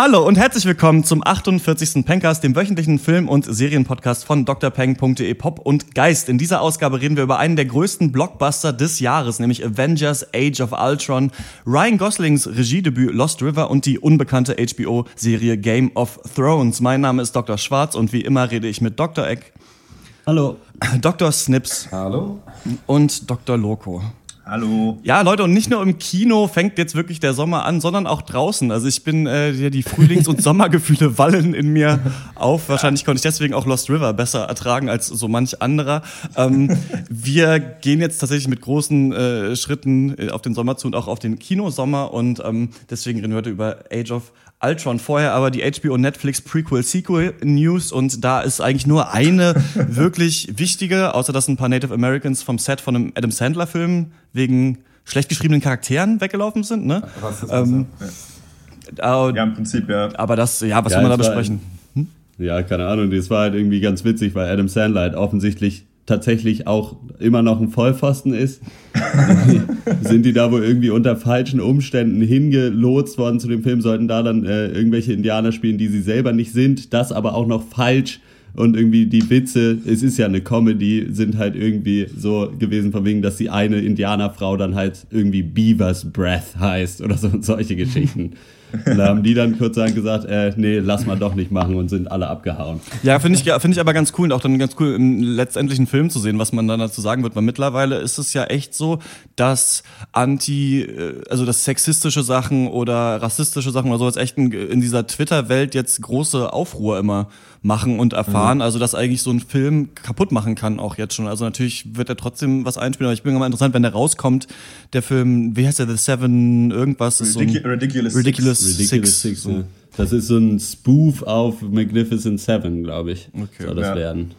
Hallo und herzlich willkommen zum 48. Pencast, dem wöchentlichen Film- und Serienpodcast von drpeng.de Pop und Geist. In dieser Ausgabe reden wir über einen der größten Blockbuster des Jahres, nämlich Avengers Age of Ultron, Ryan Goslings Regiedebüt Lost River und die unbekannte HBO-Serie Game of Thrones. Mein Name ist Dr. Schwarz und wie immer rede ich mit Dr. Eck. Hallo. Dr. Snips. Hallo. Und Dr. Loco. Hallo. Ja, Leute, und nicht nur im Kino fängt jetzt wirklich der Sommer an, sondern auch draußen. Also ich bin, äh, die, Frühlings- und Sommergefühle wallen in mir auf. Wahrscheinlich konnte ich deswegen auch Lost River besser ertragen als so manch anderer. Ähm, wir gehen jetzt tatsächlich mit großen äh, Schritten äh, auf den Sommer zu und auch auf den Kinosommer. Und ähm, deswegen reden wir heute über Age of Ultron. Vorher aber die HBO Netflix Prequel Sequel News und da ist eigentlich nur eine wirklich wichtige, außer dass ein paar Native Americans vom Set von einem Adam Sandler Film wegen schlecht geschriebenen Charakteren weggelaufen sind, ne? Was ist Ähm, ja. äh, ja, im Prinzip, ja. aber das, ja, was Ja, soll man da besprechen? Ja, keine Ahnung, das war halt irgendwie ganz witzig, weil Adam Sandler halt offensichtlich tatsächlich auch immer noch ein Vollpfosten ist. Sind die da wohl irgendwie unter falschen Umständen hingelotst worden zu dem Film, sollten da dann äh, irgendwelche Indianer spielen, die sie selber nicht sind, das aber auch noch falsch und irgendwie die Witze, es ist ja eine Comedy, sind halt irgendwie so gewesen von wegen, dass die eine Indianerfrau dann halt irgendwie Beaver's Breath heißt oder so und solche Geschichten. Da haben die dann kurzerhand gesagt, äh, nee, lass mal doch nicht machen und sind alle abgehauen. Ja, finde ich, ja, finde ich aber ganz cool und auch dann ganz cool im letztendlichen Film zu sehen, was man dann dazu sagen wird, weil mittlerweile ist es ja echt so, dass anti, äh, also dass sexistische Sachen oder rassistische Sachen oder sowas echt in, in dieser Twitter-Welt jetzt große Aufruhr immer machen und erfahren, also dass eigentlich so ein Film kaputt machen kann auch jetzt schon. Also natürlich wird er trotzdem was einspielen, aber ich bin mal interessant, wenn der rauskommt, der Film, wie heißt der, The Seven, irgendwas ist so ein, Ridicu- Ridiculous Six. Ridiculous Ridiculous Six. Six. so. ne? Das ist so ein Spoof auf Magnificent Seven, glaube ich. Okay. Soll das Ja. werden.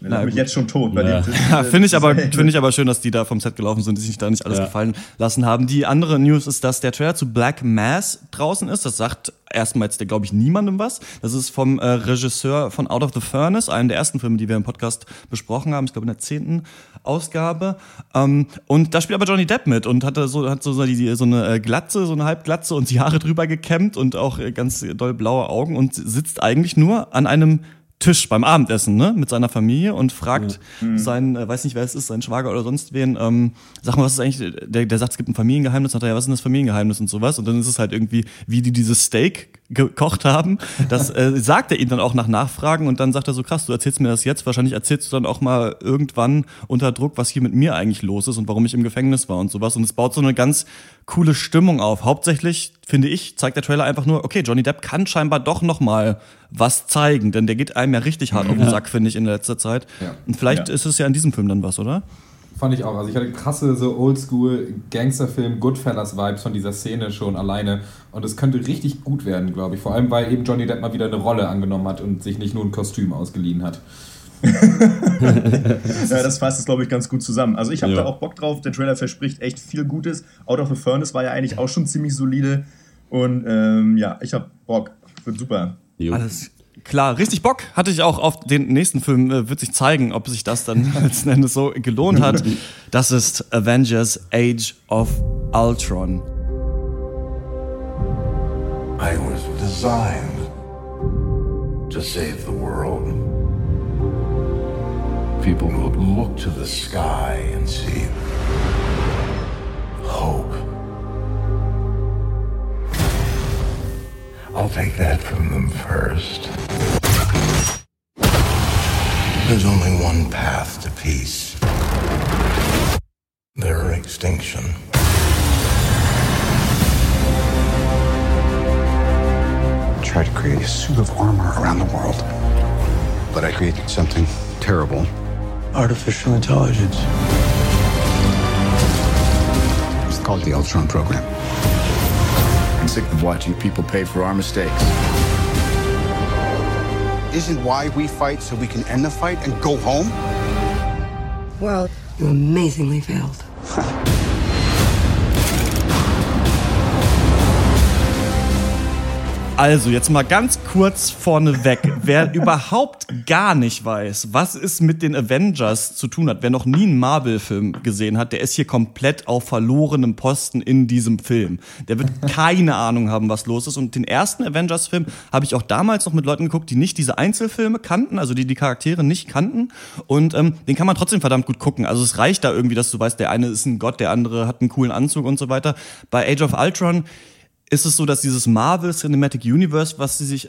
Den hab ich jetzt schon tot. Bei Ja. dem, Ja, finde ich aber finde ich aber schön, dass die da vom Set gelaufen sind, die sich da nicht alles Ja. gefallen lassen haben. Die andere News ist, dass der Trailer zu Black Mass draußen ist. Das sagt erstmal jetzt, glaube ich, niemandem was. Das ist vom äh, Regisseur von Out of the Furnace, einem der ersten Filme, die wir im Podcast besprochen haben. Ich glaube in der zehnten Ausgabe. Ähm, und da spielt aber Johnny Depp mit und hatte so hat so, so, die, so eine äh, Glatze, so eine Halbglatze und die Haare drüber gekämmt und auch äh, ganz doll blaue Augen und sitzt eigentlich nur an einem Tisch beim Abendessen, ne, mit seiner Familie und fragt seinen, äh, weiß nicht wer es ist, seinen Schwager oder sonst wen, ähm, sag mal, was ist eigentlich, der, der sagt, es gibt ein Familiengeheimnis, sagt er, ja, was ist denn das Familiengeheimnis und sowas? Und dann ist es halt irgendwie, wie die dieses Steak gekocht haben, das äh, sagt er ihm dann auch nach Nachfragen und dann sagt er so, krass, du erzählst mir das jetzt, wahrscheinlich erzählst du dann auch mal irgendwann unter Druck, was hier mit mir eigentlich los ist und warum ich im Gefängnis war und sowas und es baut so eine ganz coole Stimmung auf. Hauptsächlich, finde ich, zeigt der Trailer einfach nur, okay, Johnny Depp kann scheinbar doch noch mal was zeigen, denn der geht einem ja richtig hart auf den Sack, finde ich, in letzter Zeit. Ja. Und vielleicht Ja. ist es ja in diesem Film dann was, oder? Fand ich auch. Also ich hatte krasse so Oldschool Gangsterfilm Goodfellas Vibes von dieser Szene schon alleine und es könnte richtig gut werden, glaube ich. Vor allem weil eben Johnny Depp mal wieder eine Rolle angenommen hat und sich nicht nur ein Kostüm ausgeliehen hat. Ja, das fasst es, glaube ich, ganz gut zusammen. Also ich habe Ja. da auch Bock drauf. Der Trailer verspricht echt viel Gutes. Out of the Furnace war ja eigentlich auch schon ziemlich solide. Und ähm, ja, ich habe Bock. Wird super. Jo. Alles klar, richtig Bock hatte ich auch auf den nächsten Film. Äh, wird sich zeigen, ob sich das dann letzten Endes so gelohnt hat. Das ist Avengers Age of Ultron. I was designed to save the world. People would look to the sky and see hope. I'll take that from them first. There's only one path to peace their extinction. Try to create a suit of armor around the world. But I created something terrible. Artificial intelligence. It's called the Ultron program. I'm sick of watching people pay for our mistakes. Isn't why we fight so we can end the fight and go home? Well, you amazingly failed. Also, jetzt mal ganz kurz vorneweg. Wer überhaupt gar nicht weiß, was es mit den Avengers zu tun hat, wer noch nie einen Marvel-Film gesehen hat, der ist hier komplett auf verlorenem Posten in diesem Film. Der wird keine Ahnung haben, was los ist. Und den ersten Avengers-Film habe ich auch damals noch mit Leuten geguckt, die nicht diese Einzelfilme kannten, also die die Charaktere nicht kannten. Und ähm, den kann man trotzdem verdammt gut gucken. Also es reicht da irgendwie, dass du weißt, der eine ist ein Gott, der andere hat einen coolen Anzug und so weiter. Bei Age of Ultron ist es so, dass dieses Marvel Cinematic Universe, was sie sich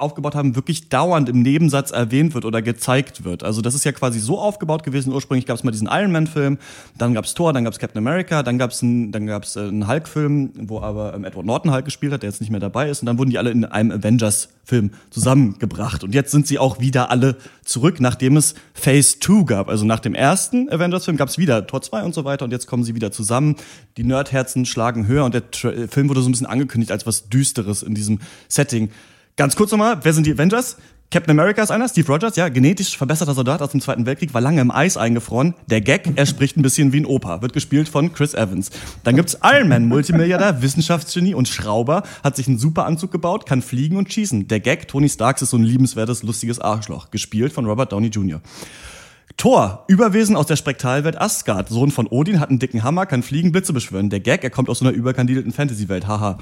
aufgebaut haben, wirklich dauernd im Nebensatz erwähnt wird oder gezeigt wird. Also das ist ja quasi so aufgebaut gewesen. Ursprünglich gab es mal diesen Iron Man-Film, dann gab es Thor, dann gab es Captain America, dann gab es einen, einen Hulk-Film, wo aber ähm, Edward Norton Hulk gespielt hat, der jetzt nicht mehr dabei ist. Und dann wurden die alle in einem Avengers-Film zusammengebracht. Und jetzt sind sie auch wieder alle zurück, nachdem es Phase 2 gab. Also nach dem ersten Avengers-Film gab es wieder Tor 2 und so weiter. Und jetzt kommen sie wieder zusammen. Die Nerdherzen schlagen höher und der Film wurde so ein bisschen angekündigt als was Düsteres in diesem Setting. Ganz kurz nochmal, wer sind die Avengers? Captain America ist einer, Steve Rogers, ja, genetisch verbesserter Soldat aus dem Zweiten Weltkrieg, war lange im Eis eingefroren. Der Gag, er spricht ein bisschen wie ein Opa, wird gespielt von Chris Evans. Dann gibt's Iron Man, Multimilliardär, Wissenschaftsgenie und Schrauber, hat sich einen super Anzug gebaut, kann fliegen und schießen. Der Gag, Tony Starks ist so ein liebenswertes, lustiges Arschloch, gespielt von Robert Downey Jr. Thor, Überwesen aus der Spektralwelt Asgard, Sohn von Odin, hat einen dicken Hammer, kann fliegen, Blitze beschwören. Der Gag, er kommt aus so einer überkandidelten Fantasy-Welt, haha.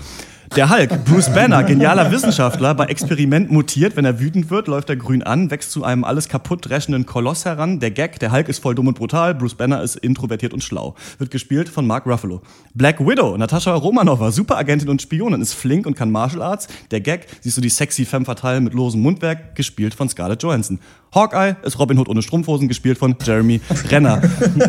Der Hulk, Bruce Banner, genialer Wissenschaftler, bei Experiment mutiert, wenn er wütend wird, läuft er grün an, wächst zu einem alles kaputt dreschenden Koloss heran. Der Gag, der Hulk ist voll dumm und brutal, Bruce Banner ist introvertiert und schlau. Wird gespielt von Mark Ruffalo. Black Widow, Natascha Romanova, Superagentin und Spionin, ist flink und kann Martial Arts. Der Gag, siehst du die sexy femme fatale mit losem Mundwerk, gespielt von Scarlett Johansson. Hawkeye ist Robin Hood ohne Strumpfhosen, gespielt von Jeremy Renner.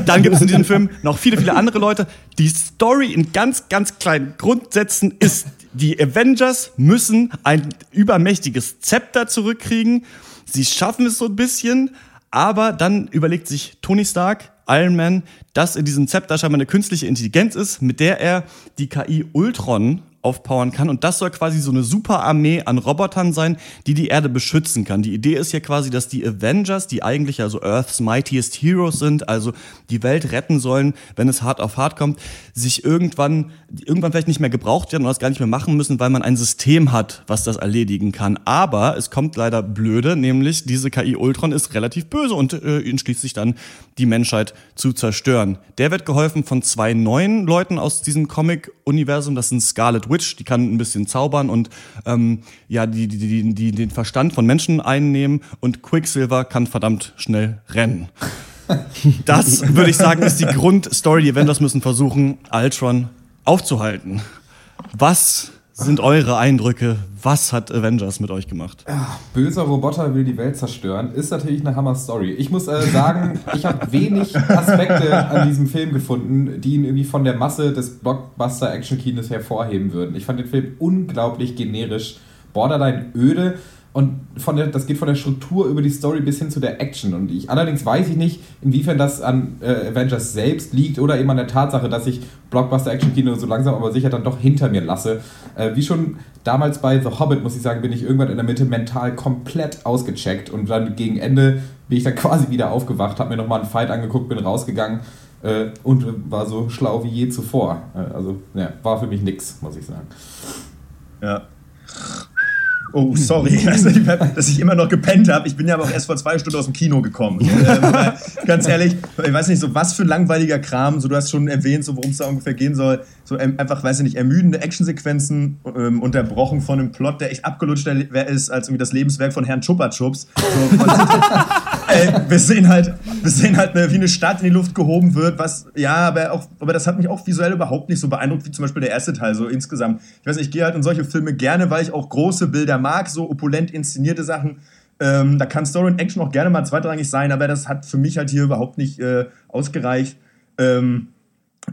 Dann gibt es in diesem Film noch viele, viele andere Leute. Die Story in ganz, ganz kleinen Grundsätzen ist, die Avengers müssen ein übermächtiges Zepter zurückkriegen. Sie schaffen es so ein bisschen, aber dann überlegt sich Tony Stark, Iron Man, dass in diesem Zepter scheinbar eine künstliche Intelligenz ist, mit der er die KI Ultron aufpowern kann. Und das soll quasi so eine Superarmee an Robotern sein, die die Erde beschützen kann. Die Idee ist ja quasi, dass die Avengers, die eigentlich also Earth's Mightiest Heroes sind, also die Welt retten sollen, wenn es hart auf hart kommt, sich irgendwann, irgendwann vielleicht nicht mehr gebraucht werden und das gar nicht mehr machen müssen, weil man ein System hat, was das erledigen kann. Aber es kommt leider blöde, nämlich diese KI Ultron ist relativ böse und äh, entschließt sich dann, die Menschheit zu zerstören. Der wird geholfen von zwei neuen Leuten aus diesem Comic-Universum. Das sind Scarlet Witch, die kann ein bisschen zaubern und ähm, ja, die, die, die, die den Verstand von Menschen einnehmen und Quicksilver kann verdammt schnell rennen. Das, würde ich sagen, ist die Grundstory. Die Avengers müssen versuchen, Ultron aufzuhalten. Was sind eure Eindrücke? Was hat Avengers mit euch gemacht? Böser Roboter will die Welt zerstören, ist natürlich eine Hammer-Story. Ich muss äh, sagen, ich habe wenig Aspekte an diesem Film gefunden, die ihn irgendwie von der Masse des Blockbuster-Action-Kinos hervorheben würden. Ich fand den Film unglaublich generisch, borderline öde und von der, das geht von der Struktur über die Story bis hin zu der Action. Und ich allerdings weiß ich nicht, inwiefern das an äh, Avengers selbst liegt oder eben an der Tatsache, dass ich Blockbuster-Action-Kino so langsam aber sicher dann doch hinter mir lasse. Äh, wie schon damals bei The Hobbit, muss ich sagen, bin ich irgendwann in der Mitte mental komplett ausgecheckt. Und dann gegen Ende bin ich dann quasi wieder aufgewacht, habe mir nochmal einen Fight angeguckt, bin rausgegangen äh, und war so schlau wie je zuvor. Äh, also, ja, war für mich nix, muss ich sagen. Ja. Oh, sorry, also, dass ich immer noch gepennt habe. Ich bin ja aber auch erst vor zwei Stunden aus dem Kino gekommen. ähm, ganz ehrlich, ich weiß nicht, so was für langweiliger Kram. So, du hast schon erwähnt, so worum es da ungefähr gehen soll. So ähm, einfach, weiß ich nicht, ermüdende Actionsequenzen, ähm, unterbrochen von einem Plot, der echt abgelutschter ist als irgendwie das Lebenswerk von Herrn Chupa Chups. So, äh, wir sehen halt, wir sehen halt, wie eine Stadt in die Luft gehoben wird, was, ja, aber auch, aber das hat mich auch visuell überhaupt nicht so beeindruckt wie zum Beispiel der erste Teil, so insgesamt. Ich weiß nicht, ich gehe halt in solche Filme gerne, weil ich auch große Bilder mag, so opulent inszenierte Sachen. Ähm, da kann Story und Action auch gerne mal zweitrangig sein, aber das hat für mich halt hier überhaupt nicht äh, ausgereicht. Ähm, äh,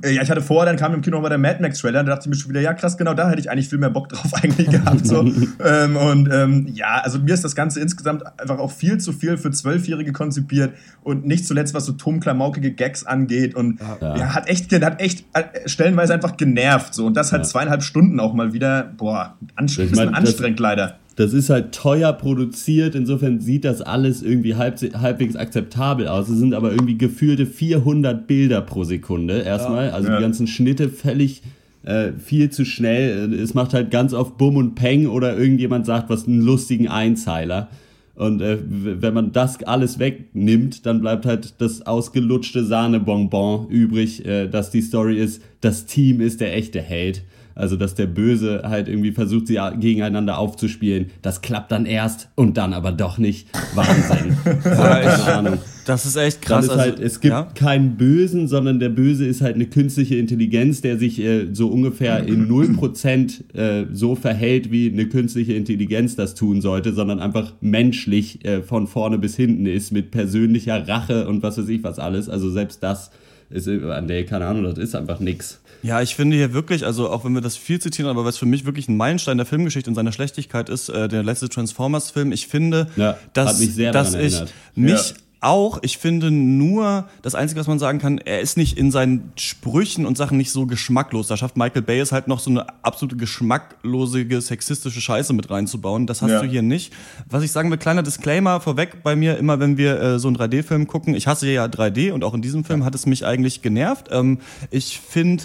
ja, ich hatte vorher, dann kam im Kino nochmal der Mad Max Trailer, da dachte ich mir schon wieder, ja krass, genau da hätte ich eigentlich viel mehr Bock drauf eigentlich gehabt. So. ähm, und ähm, ja, also mir ist das Ganze insgesamt einfach auch viel zu viel für Zwölfjährige konzipiert und nicht zuletzt, was so tumm-klamaukige Gags angeht und ja. ja. hat echt, hat echt äh, stellenweise einfach genervt so und das halt ja. zweieinhalb Stunden auch mal wieder, boah, anst ich mein, anstrengend leider das ist halt teuer produziert, insofern sieht das alles irgendwie halb, halbwegs akzeptabel aus. Es sind aber irgendwie gefühlte 400 Bilder pro Sekunde erstmal, ja, also ja. die ganzen Schnitte völlig äh, viel zu schnell. Es macht halt ganz oft Bumm und Peng oder irgendjemand sagt was einen lustigen Einzeiler. Und äh, wenn man das alles wegnimmt, dann bleibt halt das ausgelutschte Sahnebonbon übrig, äh, dass die Story ist, das Team ist der echte Held. Also, dass der Böse halt irgendwie versucht, sie gegeneinander aufzuspielen. Das klappt dann erst und dann aber doch nicht. Wahnsinn. Keine Ahnung. Das ist echt krass. Ist halt, es gibt ja? keinen Bösen, sondern der Böse ist halt eine künstliche Intelligenz, der sich äh, so ungefähr in 0% äh, so verhält, wie eine künstliche Intelligenz das tun sollte, sondern einfach menschlich äh, von vorne bis hinten ist, mit persönlicher Rache und was weiß ich was alles. Also selbst das ist, äh, nee, keine Ahnung, das ist einfach nix. Ja, ich finde hier wirklich, also auch wenn wir das viel zitieren, aber was für mich wirklich ein Meilenstein der Filmgeschichte in seiner Schlechtigkeit ist, äh, der letzte Transformers-Film. Ich finde, ja, dass, dass ich mich ja auch, ich finde nur, das Einzige, was man sagen kann, er ist nicht in seinen Sprüchen und Sachen nicht so geschmacklos. Da schafft Michael Bay es halt noch so eine absolute geschmacklose, sexistische Scheiße mit reinzubauen. Das hast ja. du hier nicht. Was ich sagen will, kleiner Disclaimer vorweg bei mir, immer wenn wir äh, so einen 3D-Film gucken, ich hasse ja 3D und auch in diesem Film ja. hat es mich eigentlich genervt. Ähm, ich finde,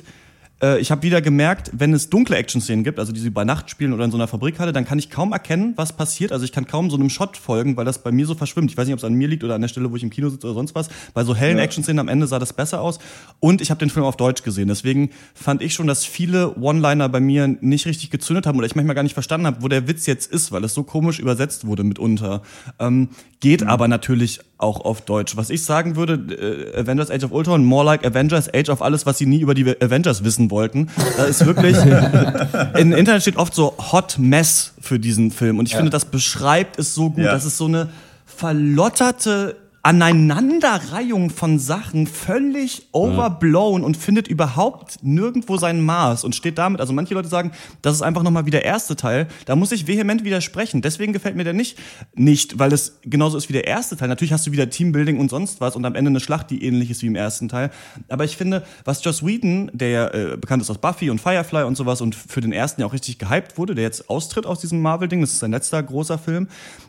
äh, ich habe wieder gemerkt, wenn es dunkle Action-Szenen gibt, also die sie bei Nacht spielen oder in so einer Fabrikhalle, dann kann ich kaum erkennen, was passiert. Also ich kann kaum so einem Shot folgen, weil das bei mir so verschwimmt. Ich weiß nicht, ob es an mir liegt oder an der Stelle, wo ich im Kino sitze oder sonst was. Bei so hellen ja. Action-Szenen am Ende sah das besser aus. Und ich habe den Film auf Deutsch gesehen. Deswegen fand ich schon, dass viele One-Liner bei mir nicht richtig gezündet haben oder ich manchmal gar nicht verstanden habe, wo der Witz jetzt ist, weil es so komisch übersetzt wurde mitunter. Ähm, geht mhm. aber natürlich auch auf Deutsch. Was ich sagen würde, äh, Avengers Age of Ultron, more like Avengers Age of alles, was sie nie über die Avengers wissen wollten. Da ist wirklich, im Internet steht oft so Hot Mess für diesen Film. Und ich ja. finde, das beschreibt es so gut. Ja. Das ist so eine verlotterte Aneinanderreihung von Sachen völlig overblown und findet überhaupt nirgendwo sein Maß und steht damit, also manche Leute sagen, das ist einfach nochmal wie der erste Teil. Da muss ich vehement widersprechen. Deswegen gefällt mir der nicht, nicht, weil es genauso ist wie der erste Teil. Natürlich hast du wieder Teambuilding und sonst was und am Ende eine Schlacht, die ähnlich ist wie im ersten Teil. Aber ich finde, was Joss Whedon, der ja äh, bekannt ist aus Buffy und Firefly und sowas und für den ersten ja auch richtig gehypt wurde, der jetzt austritt aus diesem Marvel-Ding, das ist sein letzter großer Film,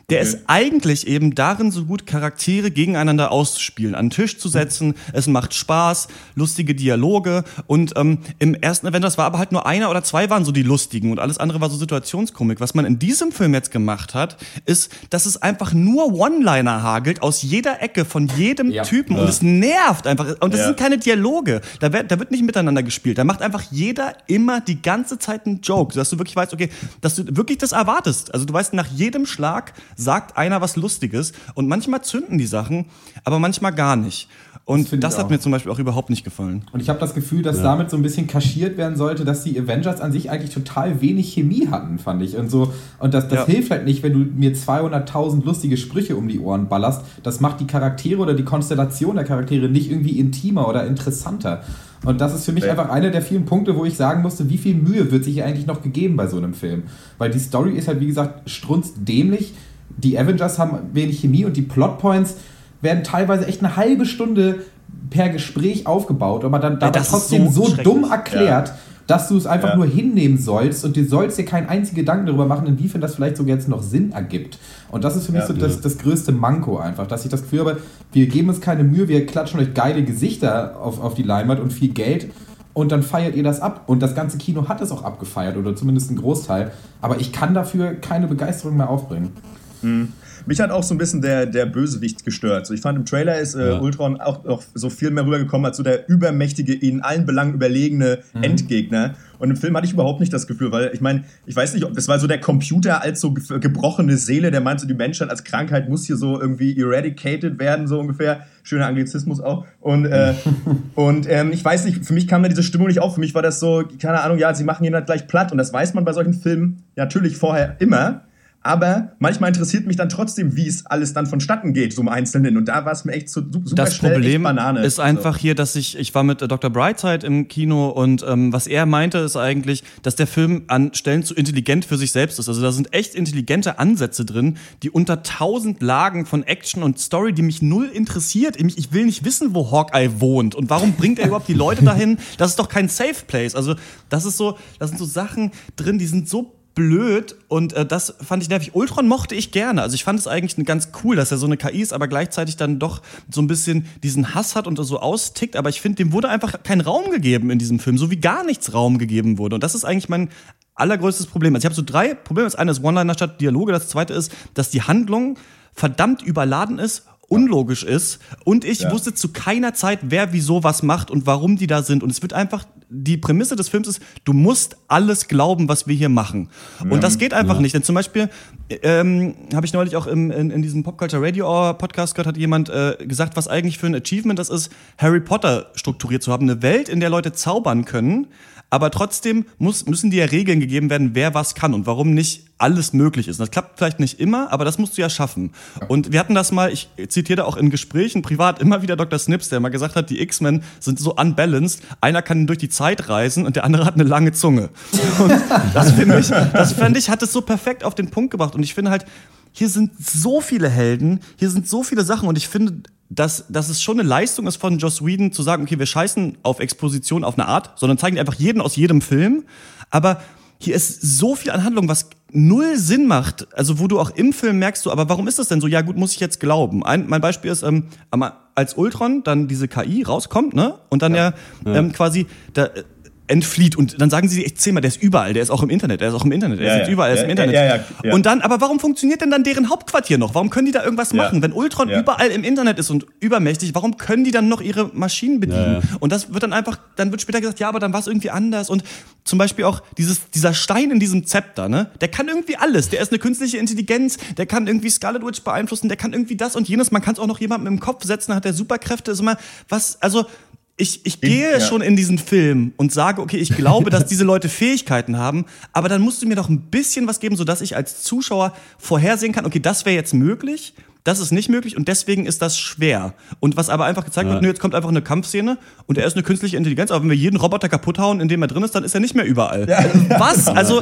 der okay. ist eigentlich eben darin so gut, Charaktere gegeneinander auszuspielen, an den Tisch zu setzen. Es macht Spaß, lustige Dialoge. Und ähm, im ersten Avengers war aber halt nur einer oder zwei waren so die lustigen und alles andere war so Situationskomik. Was man in diesem Film jetzt gemacht hat, ist, dass es einfach nur One-Liner hagelt aus jeder Ecke von jedem ja. Typen. Ja. Und es nervt einfach. Und das ja. sind keine Dialoge. Da wird, da wird nicht miteinander gespielt. Da macht einfach jeder immer die ganze Zeit einen Joke, dass du wirklich weißt, okay, dass du wirklich das erwartest. Also du weißt nach jedem Schlag, sagt einer was Lustiges und manchmal zünden die Sachen, aber manchmal gar nicht. Und das, das hat mir zum Beispiel auch überhaupt nicht gefallen. Und ich habe das Gefühl, dass ja. damit so ein bisschen kaschiert werden sollte, dass die Avengers an sich eigentlich total wenig Chemie hatten, fand ich. Und so und das, das ja. hilft halt nicht, wenn du mir 200.000 lustige Sprüche um die Ohren ballerst. Das macht die Charaktere oder die Konstellation der Charaktere nicht irgendwie intimer oder interessanter. Und das ist für mich ja. einfach einer der vielen Punkte, wo ich sagen musste, wie viel Mühe wird sich hier eigentlich noch gegeben bei so einem Film? Weil die Story ist halt, wie gesagt, strunzdämlich die Avengers haben wenig Chemie und die Plotpoints werden teilweise echt eine halbe Stunde per Gespräch aufgebaut, aber dann ja, trotzdem so, so dumm erklärt, ja. dass du es einfach ja. nur hinnehmen sollst und du sollst dir keinen einzigen Gedanken darüber machen, inwiefern das vielleicht sogar jetzt noch Sinn ergibt. Und das ist für mich so das, das größte Manko einfach, dass ich das Gefühl habe, wir geben uns keine Mühe, wir klatschen euch geile Gesichter auf, auf die Leinwand und viel Geld und dann feiert ihr das ab. Und das ganze Kino hat es auch abgefeiert oder zumindest ein Großteil. Aber ich kann dafür keine Begeisterung mehr aufbringen. Mhm. Mich hat auch so ein bisschen der, der Bösewicht gestört. So, ich fand im Trailer ist äh, ja. Ultron auch, auch so viel mehr rübergekommen als so der übermächtige, in allen Belangen überlegene mhm. Endgegner. Und im Film hatte ich überhaupt nicht das Gefühl, weil ich meine, ich weiß nicht, ob das war so der Computer als so gebrochene Seele, der meint so, die Menschheit als Krankheit muss hier so irgendwie eradicated werden, so ungefähr. Schöner Anglizismus auch. Und, äh, und ähm, ich weiß nicht, für mich kam da diese Stimmung nicht auf. Für mich war das so, keine Ahnung, ja, sie machen ihn halt gleich platt. Und das weiß man bei solchen Filmen natürlich vorher immer. Aber manchmal interessiert mich dann trotzdem, wie es alles dann vonstatten geht, so im Einzelnen. Und da war es mir echt so super das schnell Problem Banane. ist einfach so. hier, dass ich, ich war mit Dr. Brightside im Kino und ähm, was er meinte, ist eigentlich, dass der Film an Stellen zu intelligent für sich selbst ist. Also da sind echt intelligente Ansätze drin, die unter tausend Lagen von Action und Story, die mich null interessiert. Ich, ich will nicht wissen, wo Hawkeye wohnt und warum bringt er überhaupt die Leute dahin. Das ist doch kein Safe Place. Also das ist so, das sind so Sachen drin, die sind so blöd und äh, das fand ich nervig. Ultron mochte ich gerne. Also ich fand es eigentlich ganz cool, dass er so eine KI ist, aber gleichzeitig dann doch so ein bisschen diesen Hass hat und so austickt. Aber ich finde, dem wurde einfach kein Raum gegeben in diesem Film, so wie gar nichts Raum gegeben wurde. Und das ist eigentlich mein allergrößtes Problem. Also ich habe so drei Probleme. Das eine ist One-Liner statt Dialoge. Das zweite ist, dass die Handlung verdammt überladen ist unlogisch ist und ich ja. wusste zu keiner Zeit, wer wieso was macht und warum die da sind und es wird einfach die Prämisse des Films ist, du musst alles glauben, was wir hier machen. Und das geht einfach ja. nicht, denn zum Beispiel ähm, habe ich neulich auch im, in, in diesem Pop Culture Radio Hour Podcast gehört, hat jemand äh, gesagt, was eigentlich für ein Achievement das ist, Harry Potter strukturiert zu haben, eine Welt, in der Leute zaubern können, aber trotzdem muss, müssen dir ja Regeln gegeben werden, wer was kann und warum nicht alles möglich ist. Und das klappt vielleicht nicht immer, aber das musst du ja schaffen. Und wir hatten das mal, ich zitiere auch in Gesprächen privat immer wieder Dr. Snips, der mal gesagt hat, die X-Men sind so unbalanced, einer kann durch die Zeit reisen und der andere hat eine lange Zunge. Und das finde ich, das fände ich, hat es so perfekt auf den Punkt gebracht. Und ich finde halt, hier sind so viele Helden, hier sind so viele Sachen und ich finde, dass, dass es schon eine Leistung ist von Joss Whedon zu sagen, okay, wir scheißen auf Exposition auf eine Art, sondern zeigen einfach jeden aus jedem Film. Aber hier ist so viel an Handlung, was null Sinn macht. Also wo du auch im Film merkst du, aber warum ist das denn so? Ja gut, muss ich jetzt glauben. Ein, mein Beispiel ist, ähm, als Ultron dann diese KI rauskommt, ne? Und dann ja, ja ähm, quasi da, entflieht und dann sagen sie echt zehnmal, der ist überall, der ist auch im Internet, der ist auch im Internet, der ja, ist ja. überall, der ist im Internet. Ja, und dann, aber warum funktioniert denn dann deren Hauptquartier noch? Warum können die da irgendwas machen? Wenn Ultron überall im Internet ist und übermächtig, warum können die dann noch ihre Maschinen bedienen? Und das wird dann einfach, dann wird später gesagt, ja, aber dann war es irgendwie anders und zum Beispiel auch dieses, dieser Stein in diesem Zepter, ne? Der kann irgendwie alles. Der ist eine künstliche Intelligenz, der kann irgendwie Scarlet Witch beeinflussen, der kann irgendwie das und jenes. Man kann es auch noch jemandem im Kopf setzen, hat der Superkräfte. Ist immer was, also ich, ich gehe ja. schon in diesen Film und sage, okay, ich glaube, dass diese Leute Fähigkeiten haben, aber dann musst du mir doch ein bisschen was geben, sodass ich als Zuschauer vorhersehen kann, okay, das wäre jetzt möglich, das ist nicht möglich und deswegen ist das schwer. Und was aber einfach gezeigt ja. wird, nö, jetzt kommt einfach eine Kampfszene und er ist eine künstliche Intelligenz, aber wenn wir jeden Roboter kaputt hauen, in dem er drin ist, dann ist er nicht mehr überall. Ja. Was? Also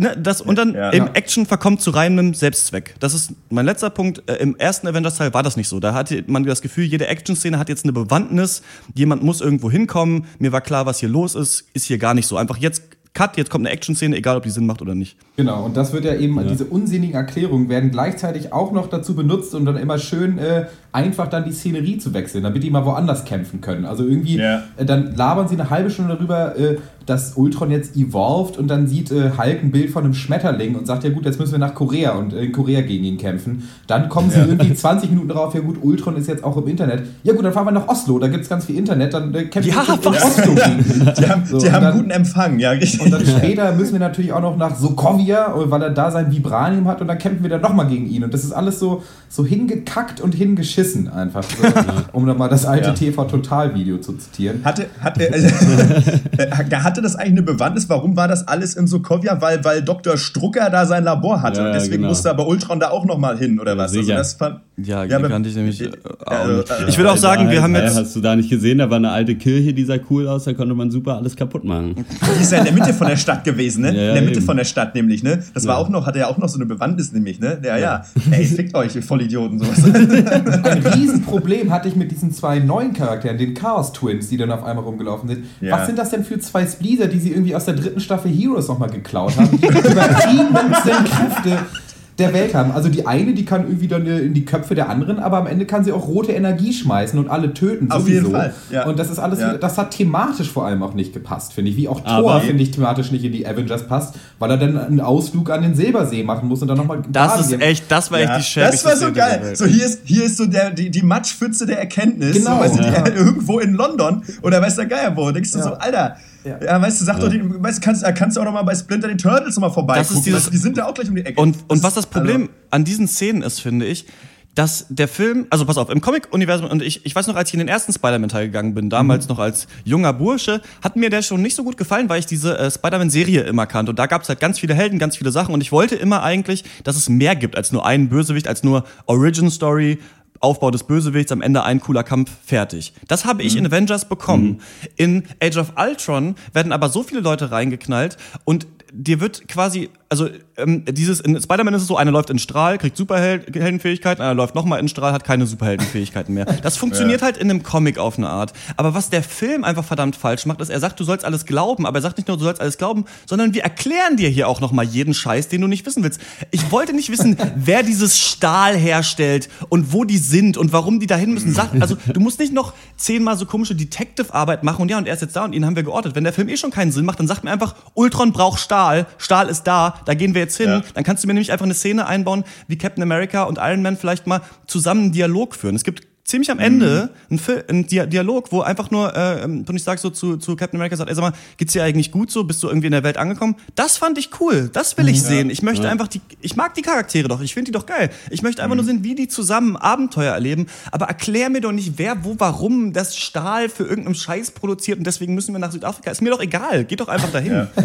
ne, das, und dann ja, im ja. Action verkommt zu reinem Selbstzweck. Das ist mein letzter Punkt. Äh, Im ersten Avengers-Teil war das nicht so. Da hatte man das Gefühl, jede Action-Szene hat jetzt eine Bewandtnis. Jemand muss irgendwo hinkommen. Mir war klar, was hier los ist. Ist hier gar nicht so. Einfach jetzt Cut, jetzt kommt eine Action-Szene, egal ob die Sinn macht oder nicht. Genau, und das wird ja eben, ja. diese unsinnigen Erklärungen werden gleichzeitig auch noch dazu benutzt, um dann immer schön äh, einfach dann die Szenerie zu wechseln, damit die mal woanders kämpfen können. Also irgendwie, ja. äh, dann labern sie eine halbe Stunde darüber, äh, dass Ultron jetzt evolved und dann sieht äh, Hulk ein Bild von einem Schmetterling und sagt, ja gut, jetzt müssen wir nach Korea und äh, in Korea gegen ihn kämpfen. Dann kommen sie ja. irgendwie 20 Minuten drauf, ja gut, Ultron ist jetzt auch im Internet. Ja gut, dann fahren wir nach Oslo, da gibt es ganz viel Internet, dann äh, kämpfen ja, wir in Oslo gegen Die haben, so, die haben dann, guten Empfang, ja. Und dann später müssen wir natürlich auch noch nach Sokovia, weil er da sein Vibranium hat und dann kämpfen wir dann nochmal gegen ihn. Und das ist alles so, so hingekackt und hingeschissen einfach. So, um nochmal das alte ja. TV-Total-Video zu zitieren. Hatte, hatte, also, hatte das eigentlich eine Bewandtnis? Warum war das alles in Sokovia? Weil, weil Dr. Strucker da sein Labor hatte. Ja, und deswegen genau. musste aber Ultron da auch nochmal hin, oder was? Also das fand, ja, ja kannte ich nämlich äh, auch nicht. Ich würde auch sagen, wir haben jetzt... Hast du da nicht gesehen? Da war eine alte Kirche, die sah cool aus, da konnte man super alles kaputt machen. Die ist ja in der Mitte von der Stadt gewesen, ne? in der Mitte eben. von der Stadt nämlich, ne? Das war auch noch, hatte ja auch noch so eine Bewandtnis nämlich, ne? Ja, ja. Ey, fickt euch, ihr Vollidioten. Sowas. Ein Riesenproblem hatte ich mit diesen zwei neuen Charakteren, den Chaos Twins, die dann auf einmal rumgelaufen sind. Ja. Was sind das denn für zwei Spleezer, die sie irgendwie aus der dritten Staffel Heroes nochmal geklaut haben? Die übertriebensten Kräfte der Welt haben. Also die eine, die kann irgendwie dann in die Köpfe der anderen, aber am Ende kann sie auch rote Energie schmeißen und alle töten Auf jeden Fall. Ja. Und das ist alles, ja. das hat thematisch vor allem auch nicht gepasst, finde ich. Wie auch Thor, finde ich, thematisch nicht in die Avengers passt, weil er dann einen Ausflug an den Silbersee machen muss und dann nochmal. Das ist echt, das war ja. echt die schäbigste Das war so geil. So hier ist, hier ist so der, die, die Matschpfütze der Erkenntnis. Genau. So, weißt du, die, irgendwo in London oder weiß der Geier wo. Denkst du so, Alter, ja. ja, weißt du, sag ja. doch, die, weißt, kannst, kannst du auch noch mal bei Splinter den Turtles noch mal vorbei. Das ist dieses, die sind da auch gleich um die Ecke. Und, und was das Problem also, an diesen Szenen ist, finde ich, dass der Film, also pass auf, im Comic-Universum, und ich, ich weiß noch, als ich in den ersten Spider-Man-Teil gegangen bin, damals mhm. noch als junger Bursche, hat mir der schon nicht so gut gefallen, weil ich diese äh, Spider-Man-Serie immer kannte. Und da gab es halt ganz viele Helden, ganz viele Sachen. Und ich wollte immer eigentlich, dass es mehr gibt als nur einen Bösewicht, als nur Origin-Story, Aufbau des Bösewichts, am Ende ein cooler Kampf, fertig. Das habe ich mhm. in Avengers bekommen. Mhm. In Age of Ultron werden aber so viele Leute reingeknallt und dir wird quasi also ähm, dieses, in Spider-Man ist es so, einer läuft in Strahl, kriegt Superheldenfähigkeiten, einer läuft nochmal in Strahl, hat keine Superheldenfähigkeiten mehr. Das funktioniert ja. halt in einem Comic auf eine Art. Aber was der Film einfach verdammt falsch macht, ist, er sagt, du sollst alles glauben, aber er sagt nicht nur, du sollst alles glauben, sondern wir erklären dir hier auch nochmal jeden Scheiß, den du nicht wissen willst. Ich wollte nicht wissen, wer dieses Stahl herstellt und wo die sind und warum die dahin müssen. Sag, also du musst nicht noch zehnmal so komische Detective-Arbeit machen und ja, und er ist jetzt da und ihn haben wir geortet. Wenn der Film eh schon keinen Sinn macht, dann sagt mir einfach, Ultron braucht Stahl, Stahl ist da, da gehen wir jetzt hin. Ja. Dann kannst du mir nämlich einfach eine Szene einbauen, wie Captain America und Iron Man vielleicht mal zusammen einen Dialog führen. Es gibt ziemlich am Ende mhm. ein, ein, Dialog, wo einfach nur äh, Tony ähm, Stark so zu, zu Captain America sagt, ey, sag mal, geht's dir eigentlich gut so? Bist du irgendwie in der Welt angekommen? Das fand ich cool. Das will ich mhm. sehen. Ich möchte ja. einfach die, ich mag die Charaktere doch. Ich finde die doch geil. Ich möchte einfach mhm. nur sehen, wie die zusammen Abenteuer erleben. Aber erklär mir doch nicht, wer, wo, warum das Stahl für irgendeinen Scheiß produziert und deswegen müssen wir nach Südafrika. Ist mir doch egal. Geht doch einfach dahin. Ja.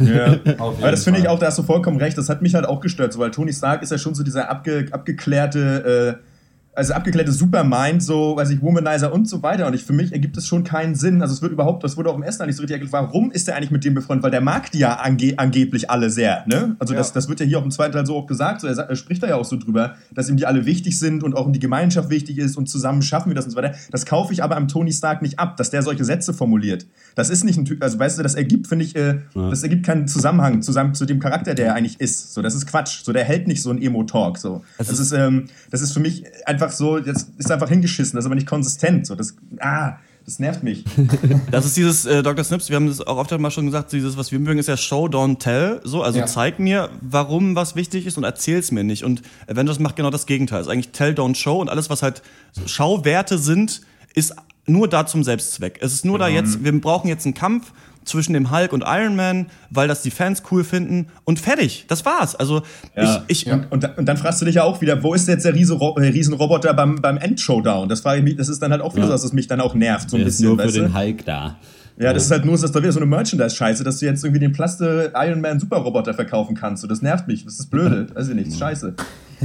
Ja, aber das finde ich auch, da hast du vollkommen recht. Das hat mich halt auch gestört, so, weil Tony Stark ist ja schon so dieser abge, abgeklärte äh, also abgeklärte Supermind, so, weiß ich, Womanizer und so weiter. Und ich, für mich ergibt es schon keinen Sinn. Also es wird überhaupt, das wurde auch im ersten Teil nicht so richtig erklärt, warum ist er eigentlich mit dem befreundet? Weil der mag die ja ange angeblich alle sehr, ne? Also ja. das, das wird ja hier auch im zweiten Teil so auch gesagt, so, er, er, spricht da ja auch so drüber, dass ihm die alle wichtig sind und auch in die Gemeinschaft wichtig ist und zusammen schaffen wir das und so weiter. Das kaufe ich aber am Tony Stark nicht ab, dass der solche Sätze formuliert. Das ist nicht ein Typ, also weißt du, das ergibt, finde ich, äh, ja. das ergibt keinen Zusammenhang zusammen zu dem Charakter, der er eigentlich ist. So, das ist Quatsch. So, der hält nicht so ein Emo-Talk. So. Das, das ist, ähm, das ist für mich einfach so, jetzt ist einfach hingeschissen, das ist aber nicht konsistent. So, das, ah, das nervt mich. Das ist dieses äh, Dr. Snips, wir haben das auch oft mal schon gesagt, dieses, was wir mögen, ist ja Show, don't tell. So, also ja. zeig mir, warum was wichtig ist und erzähl's mir nicht. Und Avengers macht genau das Gegenteil. Es ist eigentlich tell, don't show und alles, was halt Schauwerte sind, ist nur da zum Selbstzweck. Es ist nur genau. da jetzt, wir brauchen jetzt einen Kampf zwischen dem Hulk und Iron Man, weil das die Fans cool finden und fertig. Das war's. Also ja. ich, ich ja. und, und, dann fragst du dich ja auch wieder, wo ist jetzt der äh, Riesenroboter beim, beim Endshowdown? Das frage ich mich, das ist dann halt auch wieder ja. so, dass es mich dann auch nervt so ein der bisschen. Ist nur für den Hulk da. Ja, das ist halt nur, dass da wieder so eine Merchandise-Scheiße, dass du jetzt irgendwie den Plaste Iron Man Superroboter verkaufen kannst. So, das nervt mich. Das ist blöde. Weiß ich nicht. Das ist scheiße.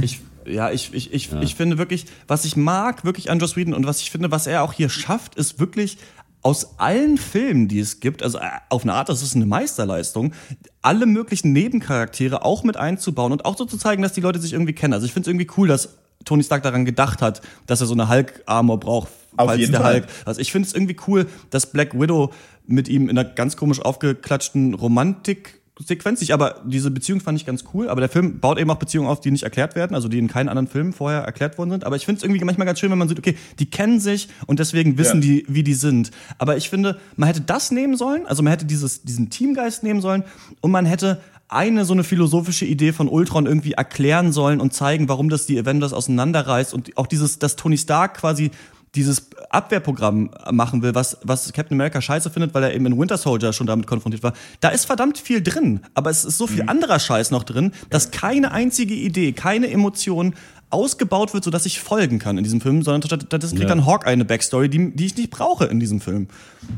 Ich, ja, ich, ich, ich, ja. ich finde wirklich, was ich mag wirklich an Joss Whedon und was ich finde, was er auch hier schafft, ist wirklich aus allen Filmen, die es gibt, also äh, auf eine Art, das ist eine Meisterleistung, alle möglichen Nebencharaktere auch mit einzubauen und auch so zu zeigen, dass die Leute sich irgendwie kennen. Also ich finde es irgendwie cool, dass Tony Stark daran gedacht hat, dass er so eine Hulk-Armor braucht, falls der Fall. Hulk. Also ich finde es irgendwie cool, dass Black Widow mit ihm in einer ganz komisch aufgeklatschten Romantik Sequenz nicht, aber diese Beziehung fand ich ganz cool. Aber der Film baut eben auch Beziehungen auf, die nicht erklärt werden, also die in keinen anderen Filmen vorher erklärt worden sind. Aber ich finde es irgendwie manchmal ganz schön, wenn man sieht, okay, die kennen sich und deswegen wissen ja. die, wie die sind. Aber ich finde, man hätte das nehmen sollen, also man hätte dieses, diesen Teamgeist nehmen sollen und man hätte eine so eine philosophische Idee von Ultron irgendwie erklären sollen und zeigen, warum das die Avengers auseinanderreißt und auch dieses, dass Tony Stark quasi dieses Abwehrprogramm machen will, was, was Captain America scheiße findet, weil er eben in Winter Soldier schon damit konfrontiert war, da ist verdammt viel drin. Aber es ist so viel mhm. anderer Scheiß noch drin, dass keine einzige Idee, keine Emotion ausgebaut wird, sodass ich folgen kann in diesem Film, sondern stattdessen kriegt ja. dann Hawkeye eine Backstory, die, die ich nicht brauche in diesem Film.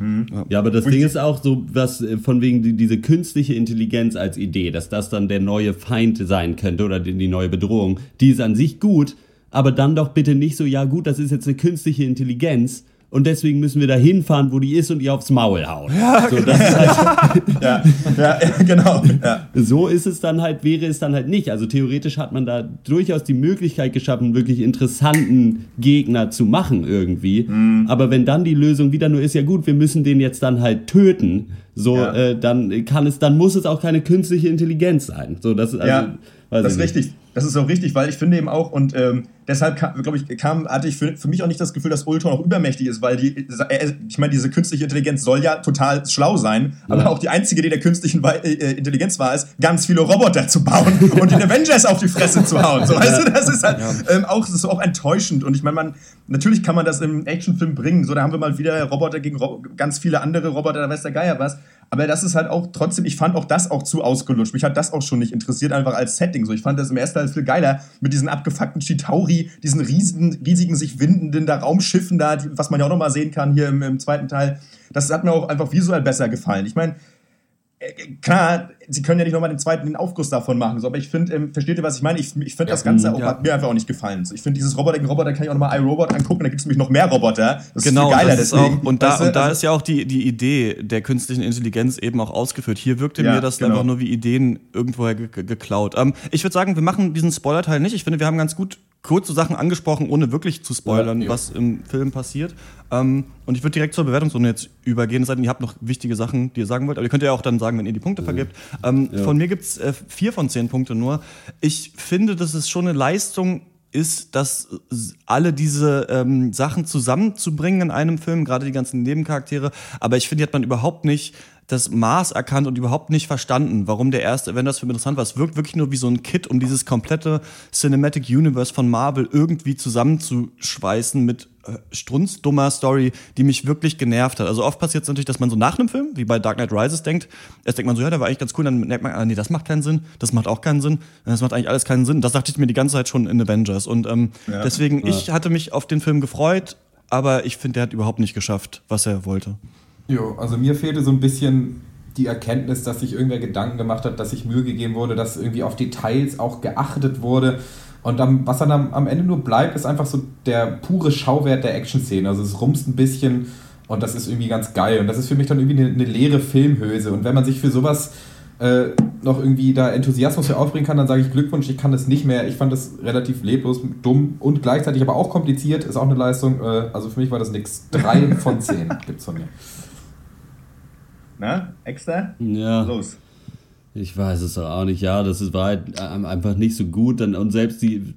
Mhm. Ja. ja. aber das Ding ist auch so, was äh, von wegen die, diese künstliche Intelligenz als Idee, dass das dann der neue Feind sein könnte oder die, die neue Bedrohung, die ist an sich gut, aber dann doch bitte nicht so, ja gut, das ist jetzt eine künstliche Intelligenz und deswegen müssen wir da hinfahren, wo die ist und ihr aufs Maul hauen. Ja, so, genau. Halt ja, ja, genau. Ja. So ist es dann halt, wäre es dann halt nicht. Also theoretisch hat man da durchaus die Möglichkeit geschaffen, wirklich interessanten Gegner zu machen irgendwie. Mhm. Aber wenn dann die Lösung wieder nur ist, ja gut, wir müssen den jetzt dann halt töten, so, äh, dann kann es, dann muss es auch keine künstliche Intelligenz sein. So, das, also, ja, das ist richtig. Das ist auch richtig, weil ich finde eben auch, und ähm, deshalb, glaube ich, kam, hatte ich für, für mich auch nicht das Gefühl, dass Ultron auch übermächtig ist, weil die, äh, ich meine, diese künstliche Intelligenz soll ja total schlau sein, ja. aber auch die einzige, die der künstlichen äh, Intelligenz war, ist, ganz viele Roboter zu bauen und den Avengers auf die Fresse zu hauen. So, weißt du, das ist halt ähm, auch, das ist auch enttäuschend. Und ich meine, man, natürlich kann man das im Actionfilm bringen. So, da haben wir mal wieder Roboter gegen Ro ganz viele andere Roboter, da weiß der Geier was. Aber das ist halt auch trotzdem, ich fand auch das auch zu ausgelutscht. Mich hat das auch schon nicht interessiert, einfach als Setting. So, ich fand das im ersten Teil viel geiler mit diesen abgefuckten Chitauri, diesen riesigen, riesigen sich windenden da Raumschiffen da, die, was man ja auch noch mal sehen kann hier im, im zweiten Teil. Das hat mir auch einfach visuell besser gefallen. Ich meine, klar, sie können ja nicht nochmal den zweiten den Aufguss davon machen, so, aber ich finde, ähm, versteht ihr, was ich meine? Ich, ich finde das Ganze auch, ja. hat mir einfach auch nicht gefallen. So, ich finde dieses Roboter gegen Roboter kann ich auch nochmal iRobot angucken, da gibt es nämlich noch mehr Roboter. Das genau, ist viel geiler das ist deswegen. auch, und da, weißt du? und da Also- ist ja auch die, die Idee der künstlichen Intelligenz eben auch ausgeführt. Hier wirkte Ja, mir das genau. einfach nur wie Ideen irgendwoher ge ge geklaut. Ähm, ich würde sagen, wir machen diesen Spoiler-Teil nicht. Ich finde, wir haben ganz gut kurze Sachen angesprochen, ohne wirklich zu spoilern, Ja, ja. was im Film passiert. Ähm, und ich würde direkt zur Bewertungsrunde jetzt übergehen, es sei denn, ihr habt noch wichtige Sachen, die ihr sagen wollt. Aber ihr könnt ja auch dann sagen, wenn ihr die Punkte vergebt. Ähm, Von mir gibt's äh, vier von zehn Punkte nur. Ich finde, dass es schon eine Leistung ist, dass alle diese ähm, Sachen zusammenzubringen in einem Film, gerade die ganzen Nebencharaktere. Aber ich finde, die hat man überhaupt nicht das Maß erkannt und überhaupt nicht verstanden, warum der erste Avengers-Film interessant war. Es wirkt wirklich nur wie so ein Kit, um dieses komplette Cinematic Universe von Marvel irgendwie zusammenzuschweißen mit äh, strunzdummer Story, die mich wirklich genervt hat. Also oft passiert es natürlich, dass man so nach einem Film, wie bei Dark Knight Rises, denkt, erst denkt man so, ja, der war eigentlich ganz cool, dann merkt man, ah, nee, das macht keinen Sinn, das macht auch keinen Sinn, das macht eigentlich alles keinen Sinn. Das dachte ich mir die ganze Zeit schon in Avengers. Und ähm, deswegen, ich hatte mich auf den Film gefreut, aber ich finde, der hat überhaupt nicht geschafft, was er wollte. Jo, also mir fehlte so ein bisschen die Erkenntnis, dass sich irgendwer Gedanken gemacht hat, dass sich Mühe gegeben wurde, dass irgendwie auf Details auch geachtet wurde. Und am, was dann am, am Ende nur bleibt, ist einfach so der pure Schauwert der Action-Szene. Also es rumst ein bisschen und das ist irgendwie ganz geil. Und das ist für mich dann irgendwie eine, eine leere Filmhülse. Und wenn man sich für sowas äh, noch irgendwie da Enthusiasmus für aufbringen kann, dann sage ich Glückwunsch, ich kann das nicht mehr. Ich fand das relativ leblos, dumm und gleichzeitig aber auch kompliziert. Ist auch eine Leistung. Äh, also für mich war das nix. Drei von zehn gibt's von mir. Na, extra? Ja. Los. Ich weiß es auch nicht. Ja, das ist, war halt einfach nicht so gut. Und selbst die,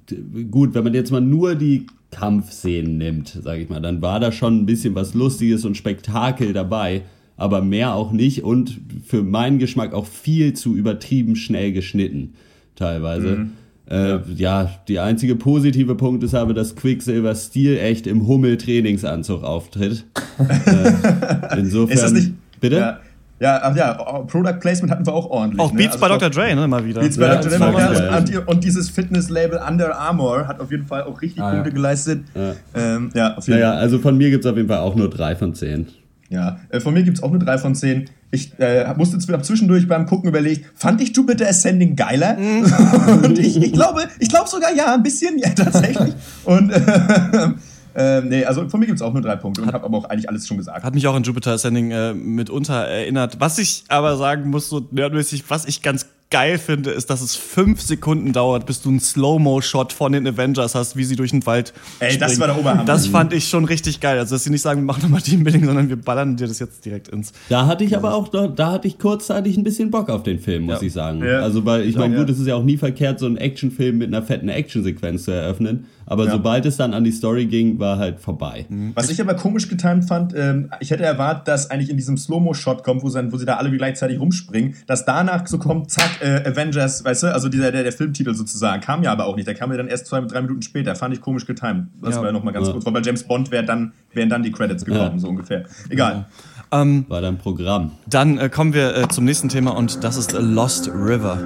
gut, wenn man jetzt mal nur die Kampfszenen nimmt, sage ich mal, dann war da schon ein bisschen was Lustiges und Spektakel dabei, aber mehr auch nicht und für meinen Geschmack auch viel zu übertrieben schnell geschnitten, teilweise. Äh, ja. die einzige positive Punkt ist aber, dass Quicksilver Stil echt im Hummel-Trainingsanzug auftritt. äh, insofern. Ist das nicht? Bitte? Ja, ja, ach ja, Product Placement hatten wir auch ordentlich. Auch ne? Beats Also bei ich Dr. Dre, ne, mal wieder. Beats bei Ja, Dr. Dre ja, und, und, dieses Fitnesslabel Under Armour hat auf jeden Fall auch richtig Ah, ja. Punkte geleistet. Ja. Ähm, ja, auf jeden Naja, Fall. also von mir gibt es auf jeden Fall auch nur drei von zehn. Ja, äh, von mir gibt es auch eine 3 von 10. Ich äh, musste zwischendurch beim Gucken überlegt, fand ich Jupiter Ascending geiler? und ich, ich glaube, ich glaube sogar ja, ein bisschen, ja, tatsächlich. Und äh, äh, nee, also von mir gibt es auch nur drei Punkte und habe aber auch eigentlich alles schon gesagt. Hat mich auch an Jupiter Ascending äh, mitunter erinnert. Was ich aber sagen muss, so nerdmäßig, was ich ganz geil finde, ist, dass es fünf Sekunden dauert, bis du einen Slow-Mo-Shot von den Avengers hast, wie sie durch den Wald Ey, das springen. war der Oberhammer. Das fand ich schon richtig geil. Also, dass sie nicht sagen, wir machen nochmal Teambuilding, sondern wir ballern dir das jetzt direkt ins. Da hatte ich aber auch, noch- da hatte ich kurzzeitig ein bisschen Bock auf den Film, muss Ja. ich sagen. Ja. Also, weil ich meine, gut, es ist ja auch nie verkehrt, so einen Actionfilm mit einer fetten Actionsequenz zu eröffnen. Aber Ja. sobald es dann an die Story ging, war halt vorbei. Was ich aber komisch getimt fand, ähm, ich hätte erwartet, dass eigentlich in diesem Slow-Mo-Shot kommt, wo, sie- wo sie da alle gleichzeitig rumspringen, dass danach so kommt, zack, äh, Avengers, weißt du, also dieser, der, der Filmtitel sozusagen, kam ja aber auch nicht, der kam ja dann erst zwei, drei Minuten später, fand ich komisch getimt. Das Ja. war noch mal ganz Ja. kurz, weil bei James Bond wär dann, wären dann die Credits gekommen, Ja. so ungefähr. Egal. War dann Programm. Dann äh, kommen wir äh, zum nächsten Thema und das ist Lost River.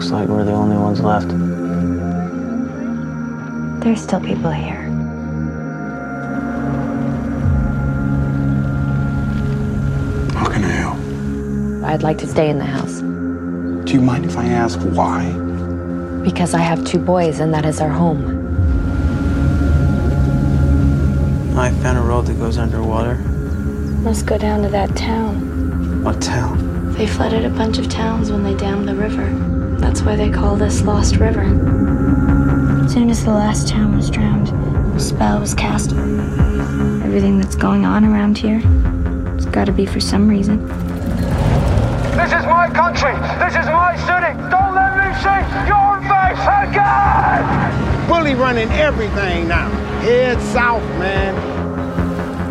Looks like we're the only ones left. There's still people here. How can I help? I'd like to stay in the house Do you mind if I ask why? because I have two boys and that is our home. I found a road that goes underwater. Must go down to that town. What town? They flooded a bunch of towns when they dammed the river. That's why they call this Lost River. As soon as the last town was drowned, a spell was cast. Everything that's going on around here, it's gotta be for some reason. This is my country. This is my city. Don't let me see your face again. Bully running everything now. Head south, man.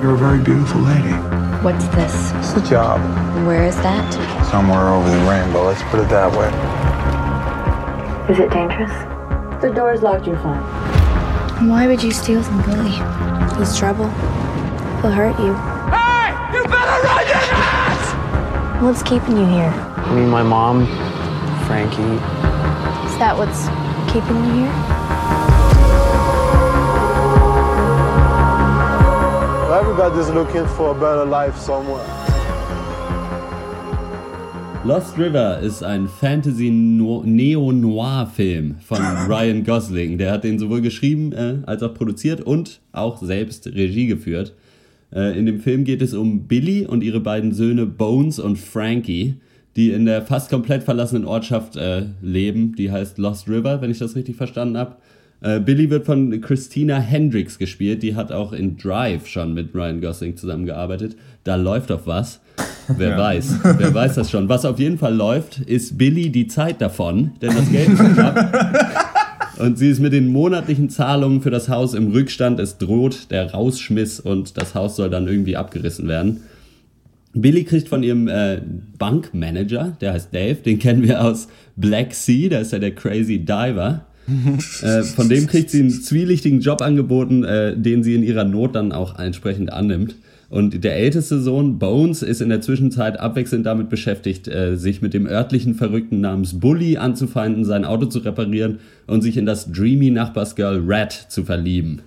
You're a very beautiful lady. What's this? It's a job. Where is that? Somewhere over the rainbow, let's put it that way. Is it dangerous? The door's locked, you're fine. Why would you steal from Billy? He's trouble. He'll hurt you. Hey, you better run your ass! What's keeping you here? Me and my mom, Frankie. Is that what's keeping you here? Is looking for a better life somewhere. Lost River ist ein Fantasy-Neo-Noir-Film von Ryan Gosling. Der hat den sowohl geschrieben äh, als auch produziert und auch selbst Regie geführt. Äh, in dem Film geht es um Billy und ihre beiden Söhne Bones und Frankie, die in der fast komplett verlassenen Ortschaft äh, leben. Die heißt Lost River, wenn ich das richtig verstanden habe. Äh, Billy wird von Christina Hendricks gespielt. Die hat auch in Drive schon mit Ryan Gosling zusammengearbeitet. Da läuft doch was. Wer ja. weiß, wer weiß das schon. Was auf jeden Fall läuft, ist Billy die Zeit davon, denn das Geld ist knapp. Und sie ist mit den monatlichen Zahlungen für das Haus im Rückstand. Es droht der Rausschmiss und das Haus soll dann irgendwie abgerissen werden. Billy kriegt von ihrem äh, Bankmanager, der heißt Dave, den kennen wir aus Black Sea, da ist ja der Crazy Diver. Äh, von dem kriegt sie einen zwielichtigen Job angeboten, äh, den sie in ihrer Not dann auch entsprechend annimmt. Und der älteste Sohn, Bones, ist in der Zwischenzeit abwechselnd damit beschäftigt, äh, sich mit dem örtlichen Verrückten namens Bully anzufeinden, sein Auto zu reparieren und sich in das dreamy Nachbarsgirl Rat zu verlieben.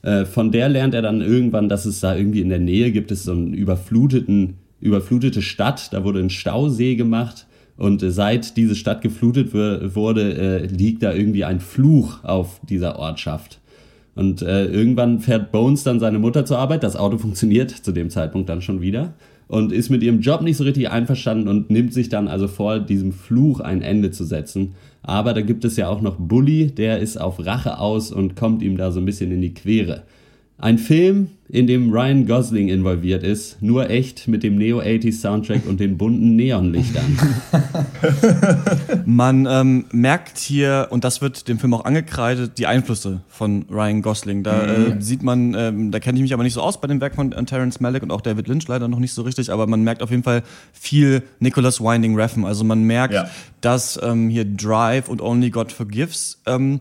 Äh, von der lernt er dann irgendwann, dass es da irgendwie in der Nähe gibt, es so einen überfluteten, überflutete Stadt, da wurde ein Stausee gemacht. Und seit diese Stadt geflutet wurde, äh, liegt da irgendwie ein Fluch auf dieser Ortschaft. Und äh, irgendwann fährt Bones dann seine Mutter zur Arbeit. Das Auto funktioniert zu dem Zeitpunkt dann schon wieder. Und ist mit ihrem Job nicht so richtig einverstanden und nimmt sich dann also vor, diesem Fluch ein Ende zu setzen. Aber da gibt es ja auch noch Bully, der ist auf Rache aus und kommt ihm da so ein bisschen in die Quere. Ein Film, in dem Ryan Gosling involviert ist, nur echt mit dem Neo-80s Soundtrack und den bunten Neonlichtern. Man ähm, merkt hier, und das wird dem Film auch angekreidet, die Einflüsse von Ryan Gosling. Da mhm. äh, sieht man, ähm, da kenne ich mich aber nicht so aus bei dem Werk von äh, Terence Malick und auch David Lynch leider noch nicht so richtig, aber man merkt auf jeden Fall viel Nicholas Winding Refn. Also man merkt, ja. dass ähm, hier Drive und Only God Forgives ähm,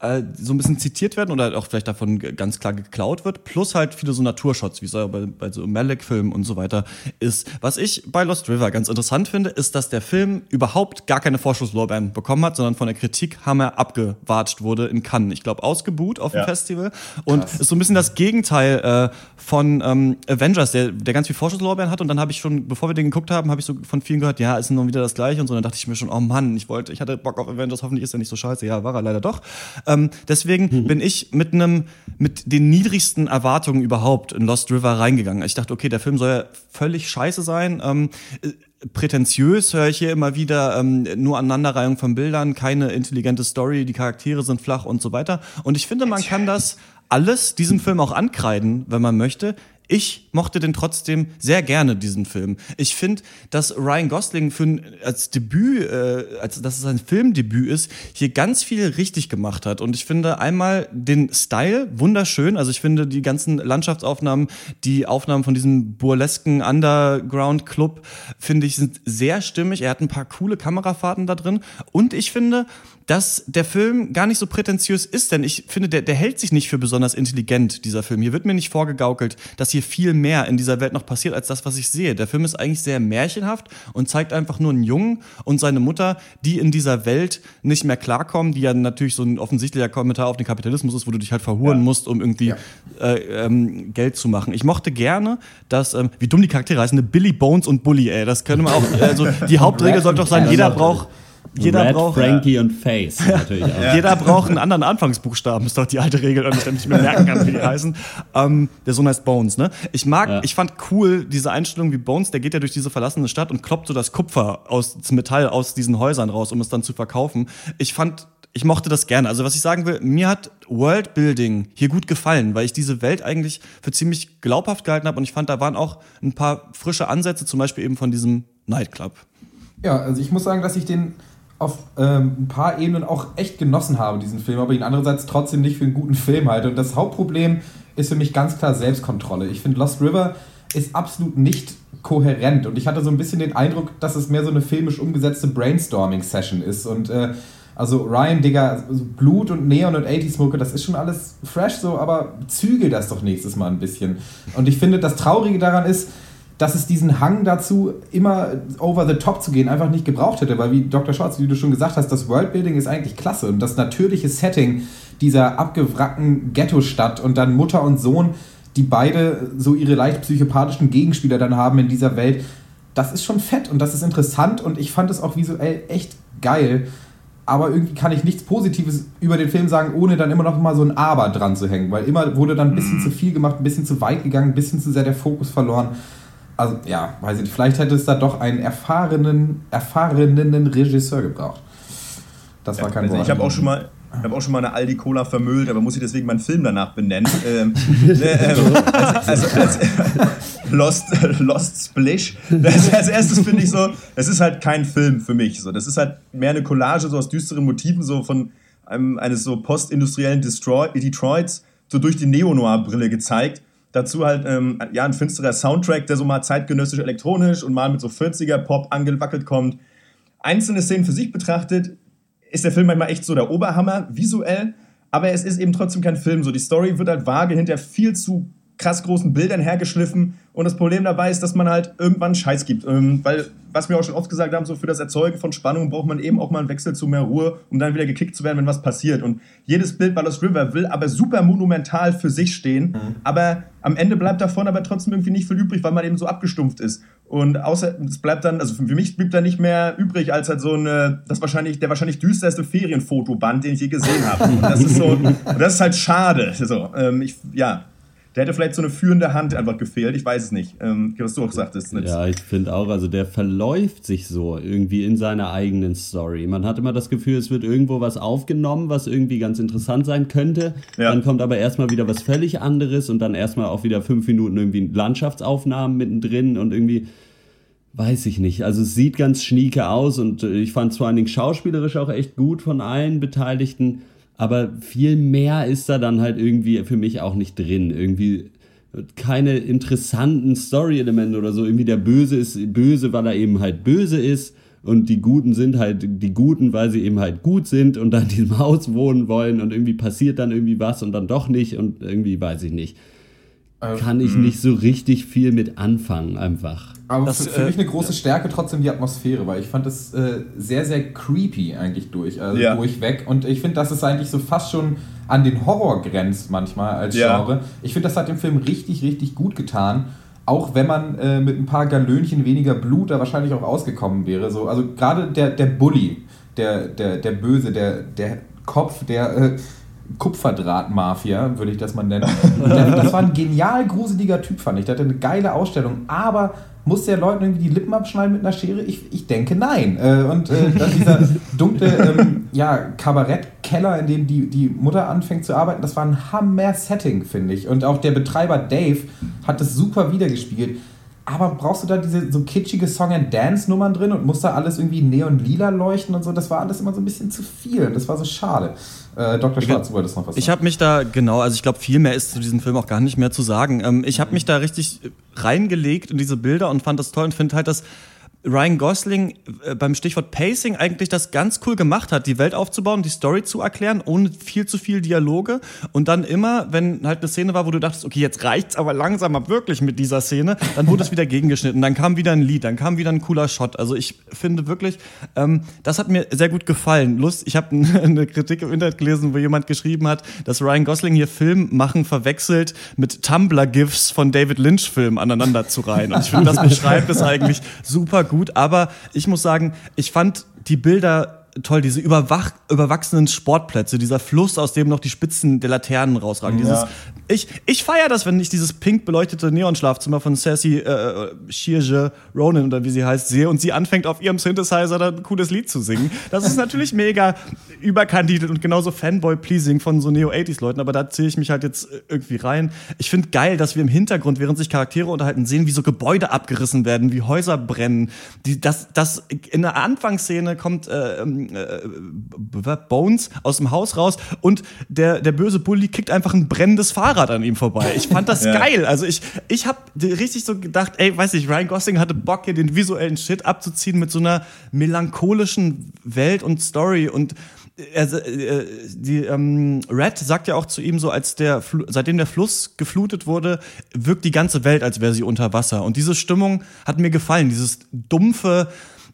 äh, so ein bisschen zitiert werden oder auch vielleicht davon ganz klar geklaut wird, plus halt viele so Naturshots, wie es ja bei, bei so Malik-Filmen und so weiter ist. Was ich bei Lost River ganz interessant finde, ist, dass der Film überhaupt gar keine Vorschusslorbeeren bekommen hat, sondern von der Kritik hammer abgewatscht wurde in Cannes. Ich glaube, ausgebuht auf dem ja. Festival. Und Krass. ist so ein bisschen das Gegenteil äh, von ähm, Avengers, der, der ganz viel Vorschusslorbeeren hat. Und dann habe ich schon, bevor wir den geguckt haben, habe ich so von vielen gehört, ja, ist nun wieder das Gleiche und so. Und dann dachte ich mir schon, oh Mann, ich wollte, ich hatte Bock auf Avengers, hoffentlich ist er nicht so scheiße. Ja, war er leider doch. Ähm, deswegen mhm. bin ich mit einem, mit den niedrigsten Erwartungen überhaupt in Lost River reingegangen. Ich dachte, okay, der Film soll ja völlig scheiße sein. Ähm, äh, prätentiös höre ich hier immer wieder, ähm, nur Aneinanderreihung von Bildern, keine intelligente Story, die Charaktere sind flach und so weiter. Und ich finde, man kann das alles diesem Film auch ankreiden, wenn man möchte. Ich mochte den trotzdem sehr gerne, diesen Film. Ich finde, dass Ryan Gosling für ein, als Debüt, äh, als dass es ein Filmdebüt ist, hier ganz viel richtig gemacht hat. Und ich finde einmal den Style wunderschön. Also ich finde die ganzen Landschaftsaufnahmen, die Aufnahmen von diesem burlesken Underground-Club, finde ich, sind sehr stimmig. Er hat ein paar coole Kamerafahrten da drin. Und ich finde, dass der Film gar nicht so prätentiös ist, denn ich finde, der, der hält sich nicht für besonders intelligent, dieser Film. Hier wird mir nicht vorgegaukelt, dass hier viel mehr in dieser Welt noch passiert, als das, was ich sehe. Der Film ist eigentlich sehr märchenhaft und zeigt einfach nur einen Jungen und seine Mutter, die in dieser Welt nicht mehr klarkommen, die ja natürlich so ein offensichtlicher Kommentar auf den Kapitalismus ist, wo du dich halt verhuren ja. musst, um irgendwie ja. äh, ähm, Geld zu machen. Ich mochte gerne, dass, ähm, wie dumm die Charaktere heißen, eine Billy Bones und Bully, ey, das können wir auch, also die Hauptregel sollte doch sein, jeder braucht jeder Red, braucht Frankie und Face natürlich auch. Jeder braucht einen anderen Anfangsbuchstaben, ist doch die alte Regel, damit ich nicht mehr merken kann, wie die heißen. Ähm, der Sohn heißt Bones, ne? Ich mag, ja. ich fand cool diese Einstellung wie Bones, der geht ja durch diese verlassene Stadt und kloppt so das Kupfer aus das Metall aus diesen Häusern raus, um es dann zu verkaufen. Ich fand ich mochte das gerne. Also was ich sagen will, mir hat Worldbuilding hier gut gefallen, weil ich diese Welt eigentlich für ziemlich glaubhaft gehalten habe und ich fand, da waren auch ein paar frische Ansätze, zum Beispiel eben von diesem Nightclub. Ja, also ich muss sagen, dass ich den auf ähm, ein paar Ebenen auch echt genossen habe, diesen Film, aber ihn andererseits trotzdem nicht für einen guten Film halte. Und das Hauptproblem ist für mich ganz klar Selbstkontrolle. Ich finde, Lost River ist absolut nicht kohärent und ich hatte so ein bisschen den Eindruck, dass es mehr so eine filmisch umgesetzte Brainstorming-Session ist und äh, also Ryan, Digga, also Blut und Neon und 80 Smoke, das ist schon alles fresh so, aber zügel das doch nächstes Mal ein bisschen. Und ich finde, das Traurige daran ist, dass es diesen Hang dazu, immer over the top zu gehen, einfach nicht gebraucht hätte. Weil wie Dr. Schwarz, wie du schon gesagt hast, das Worldbuilding ist eigentlich klasse. Und das natürliche Setting dieser abgewrackten Ghetto-Stadt und dann Mutter und Sohn, die beide so ihre leicht psychopathischen Gegenspieler dann haben in dieser Welt, das ist schon fett und das ist interessant und ich fand es auch visuell echt geil. Aber irgendwie kann ich nichts Positives über den Film sagen, ohne dann immer noch mal so ein Aber dran zu hängen. Weil immer wurde dann ein bisschen Mhm. zu viel gemacht, ein bisschen zu weit gegangen, ein bisschen zu sehr der Fokus verloren. Also ja, weiß ich nicht. Vielleicht hätte es da doch einen erfahrenen, erfahrenen Regisseur gebraucht. Das war kein Also Wort. ich habe auch schon mal. Ich habe auch schon mal eine Aldi Cola vermüllt, aber muss ich deswegen meinen Film danach benennen. ähm, ne, ähm, also, also, als, Lost, Lost Splish. Das, als erstes finde ich so, es ist halt kein Film für mich. So. Das ist halt mehr eine Collage so aus düsteren Motiven, so von einem, eines so postindustriellen Destroy Detroits, so durch die Neo-Noir-Brille gezeigt. Dazu halt ähm, ja, ein finsterer Soundtrack, der so mal zeitgenössisch elektronisch und mal mit so 40er-Pop angewackelt kommt. Einzelne Szenen für sich betrachtet, ist der Film manchmal echt so der Oberhammer, visuell, aber es ist eben trotzdem kein Film. So, die Story wird halt vage hinter viel zu krass großen Bildern hergeschliffen und das Problem dabei ist, dass man halt irgendwann Scheiß gibt. Ähm, weil, was wir auch schon oft gesagt haben, so für das Erzeugen von Spannung braucht man eben auch mal einen Wechsel zu mehr Ruhe, um dann wieder gekickt zu werden, wenn was passiert. Und jedes Bild bei Lost River will aber super monumental für sich stehen, aber am Ende bleibt davon aber trotzdem irgendwie nicht viel übrig, weil man eben so abgestumpft ist. Und außer, es bleibt dann, also für mich blieb da nicht mehr übrig, als halt so eine, das wahrscheinlich, der wahrscheinlich düsterste Ferienfotoband, den ich je gesehen habe. Und das ist so, das ist halt schade. So, ähm, ich, ja. Der hätte vielleicht so eine führende Hand einfach gefehlt, ich weiß es nicht. Ähm, was du auch sagtest. Nitz. Ja, ich finde auch, also der verläuft sich so irgendwie in seiner eigenen Story. Man hat immer das Gefühl, es wird irgendwo was aufgenommen, was irgendwie ganz interessant sein könnte. Ja. Dann kommt aber erstmal wieder was völlig anderes und dann erstmal auch wieder fünf Minuten irgendwie Landschaftsaufnahmen mittendrin und irgendwie weiß ich nicht. Also es sieht ganz schnieke aus und äh, ich fand es vor allen Dingen schauspielerisch auch echt gut von allen Beteiligten. Aber viel mehr ist da dann halt irgendwie für mich auch nicht drin. Irgendwie keine interessanten Story-Elemente oder so. Irgendwie der Böse ist böse, weil er eben halt böse ist. Und die Guten sind halt die Guten, weil sie eben halt gut sind und dann in diesem Haus wohnen wollen. Und irgendwie passiert dann irgendwie was und dann doch nicht. Und irgendwie weiß ich nicht. Kann ich nicht so richtig viel mit anfangen, einfach. Aber Das, für, für äh, mich eine große Stärke trotzdem die Atmosphäre, weil ich fand es äh, sehr, sehr creepy eigentlich durch, also Ja. durchweg. Und ich finde, dass es eigentlich so fast schon an den Horror grenzt manchmal als Ja. Genre. Ich finde, das hat dem Film richtig, richtig gut getan. Auch wenn man äh, mit ein paar Galönchen weniger Blut da wahrscheinlich auch ausgekommen wäre. So, also gerade der, der Bully, der, der, der Böse, der, der Kopf, der äh, Kupferdraht-Mafia, würde ich das mal nennen. Der, das war ein genial gruseliger Typ, fand ich. Der hatte eine geile Ausstellung, aber muss der Leuten irgendwie die Lippen abschneiden mit einer Schere? Ich, ich denke nein. Äh, und äh, dann dieser dunkle ähm, ja, Kabarettkeller, in dem die, die Mutter anfängt zu arbeiten, das war ein Hammer-Setting, finde ich. Und auch der Betreiber Dave hat das super wiedergespielt. Aber brauchst du da diese so kitschige Song-and-Dance-Nummern drin und muss da alles irgendwie neon-lila leuchten und so? Das war alles immer so ein bisschen zu viel. und Das war so schade. Äh, Dr. Schwarz, du wolltest noch was Ich sagen. habe mich da, genau, also ich glaube, viel mehr ist zu diesem Film auch gar nicht mehr zu sagen. Ähm, ich habe mich da richtig reingelegt in diese Bilder und fand das toll und finde halt, dass Ryan Gosling äh, beim Stichwort Pacing eigentlich das ganz cool gemacht hat, die Welt aufzubauen, die Story zu erklären, ohne viel zu viel Dialoge. Und dann immer, wenn halt eine Szene war, wo du dachtest, okay, jetzt reicht's aber langsam ab wirklich mit dieser Szene, dann wurde es wieder gegengeschnitten, dann kam wieder ein Lied, dann kam wieder ein cooler Shot. Also ich finde wirklich, ähm, das hat mir sehr gut gefallen. Lust, ich habe eine Kritik im Internet gelesen, wo jemand geschrieben hat, dass Ryan Gosling hier Film machen verwechselt mit Tumblr-GIFs von David Lynch-Filmen aneinander zu reihen. Und ich finde, das beschreibt es eigentlich super gut. Aber ich muss sagen, ich fand die Bilder toll, diese überwach, überwachsenen Sportplätze, dieser Fluss, aus dem noch die Spitzen der Laternen rausragen. Ja. Dieses, ich ich feiere das, wenn ich dieses pink beleuchtete Neonschlafzimmer von Sassy äh, Shirje Ronan oder wie sie heißt sehe und sie anfängt auf ihrem Synthesizer dann ein cooles Lied zu singen. Das ist natürlich mega überkandidelt und genauso Fanboy-pleasing von so Neo-80s-Leuten, aber da zähle ich mich halt jetzt äh, irgendwie rein. Ich finde geil, dass wir im Hintergrund, während sich Charaktere unterhalten, sehen, wie so Gebäude abgerissen werden, wie Häuser brennen. Die, das, das in der Anfangsszene kommt äh, ähm, äh, B- Bones aus dem Haus raus und der, der böse Bully kickt einfach ein brennendes Fahrrad an ihm vorbei. Ich fand das Ja. geil. Also ich, ich habe richtig so gedacht, ey, weiß ich, Ryan Gosling hatte Bock, hier den visuellen Shit abzuziehen mit so einer melancholischen Welt und Story und er, äh, die ähm, Red sagt ja auch zu ihm so, als der Fl seitdem der Fluss geflutet wurde, wirkt die ganze Welt, als wäre sie unter Wasser. Und diese Stimmung hat mir gefallen, dieses dumpfe,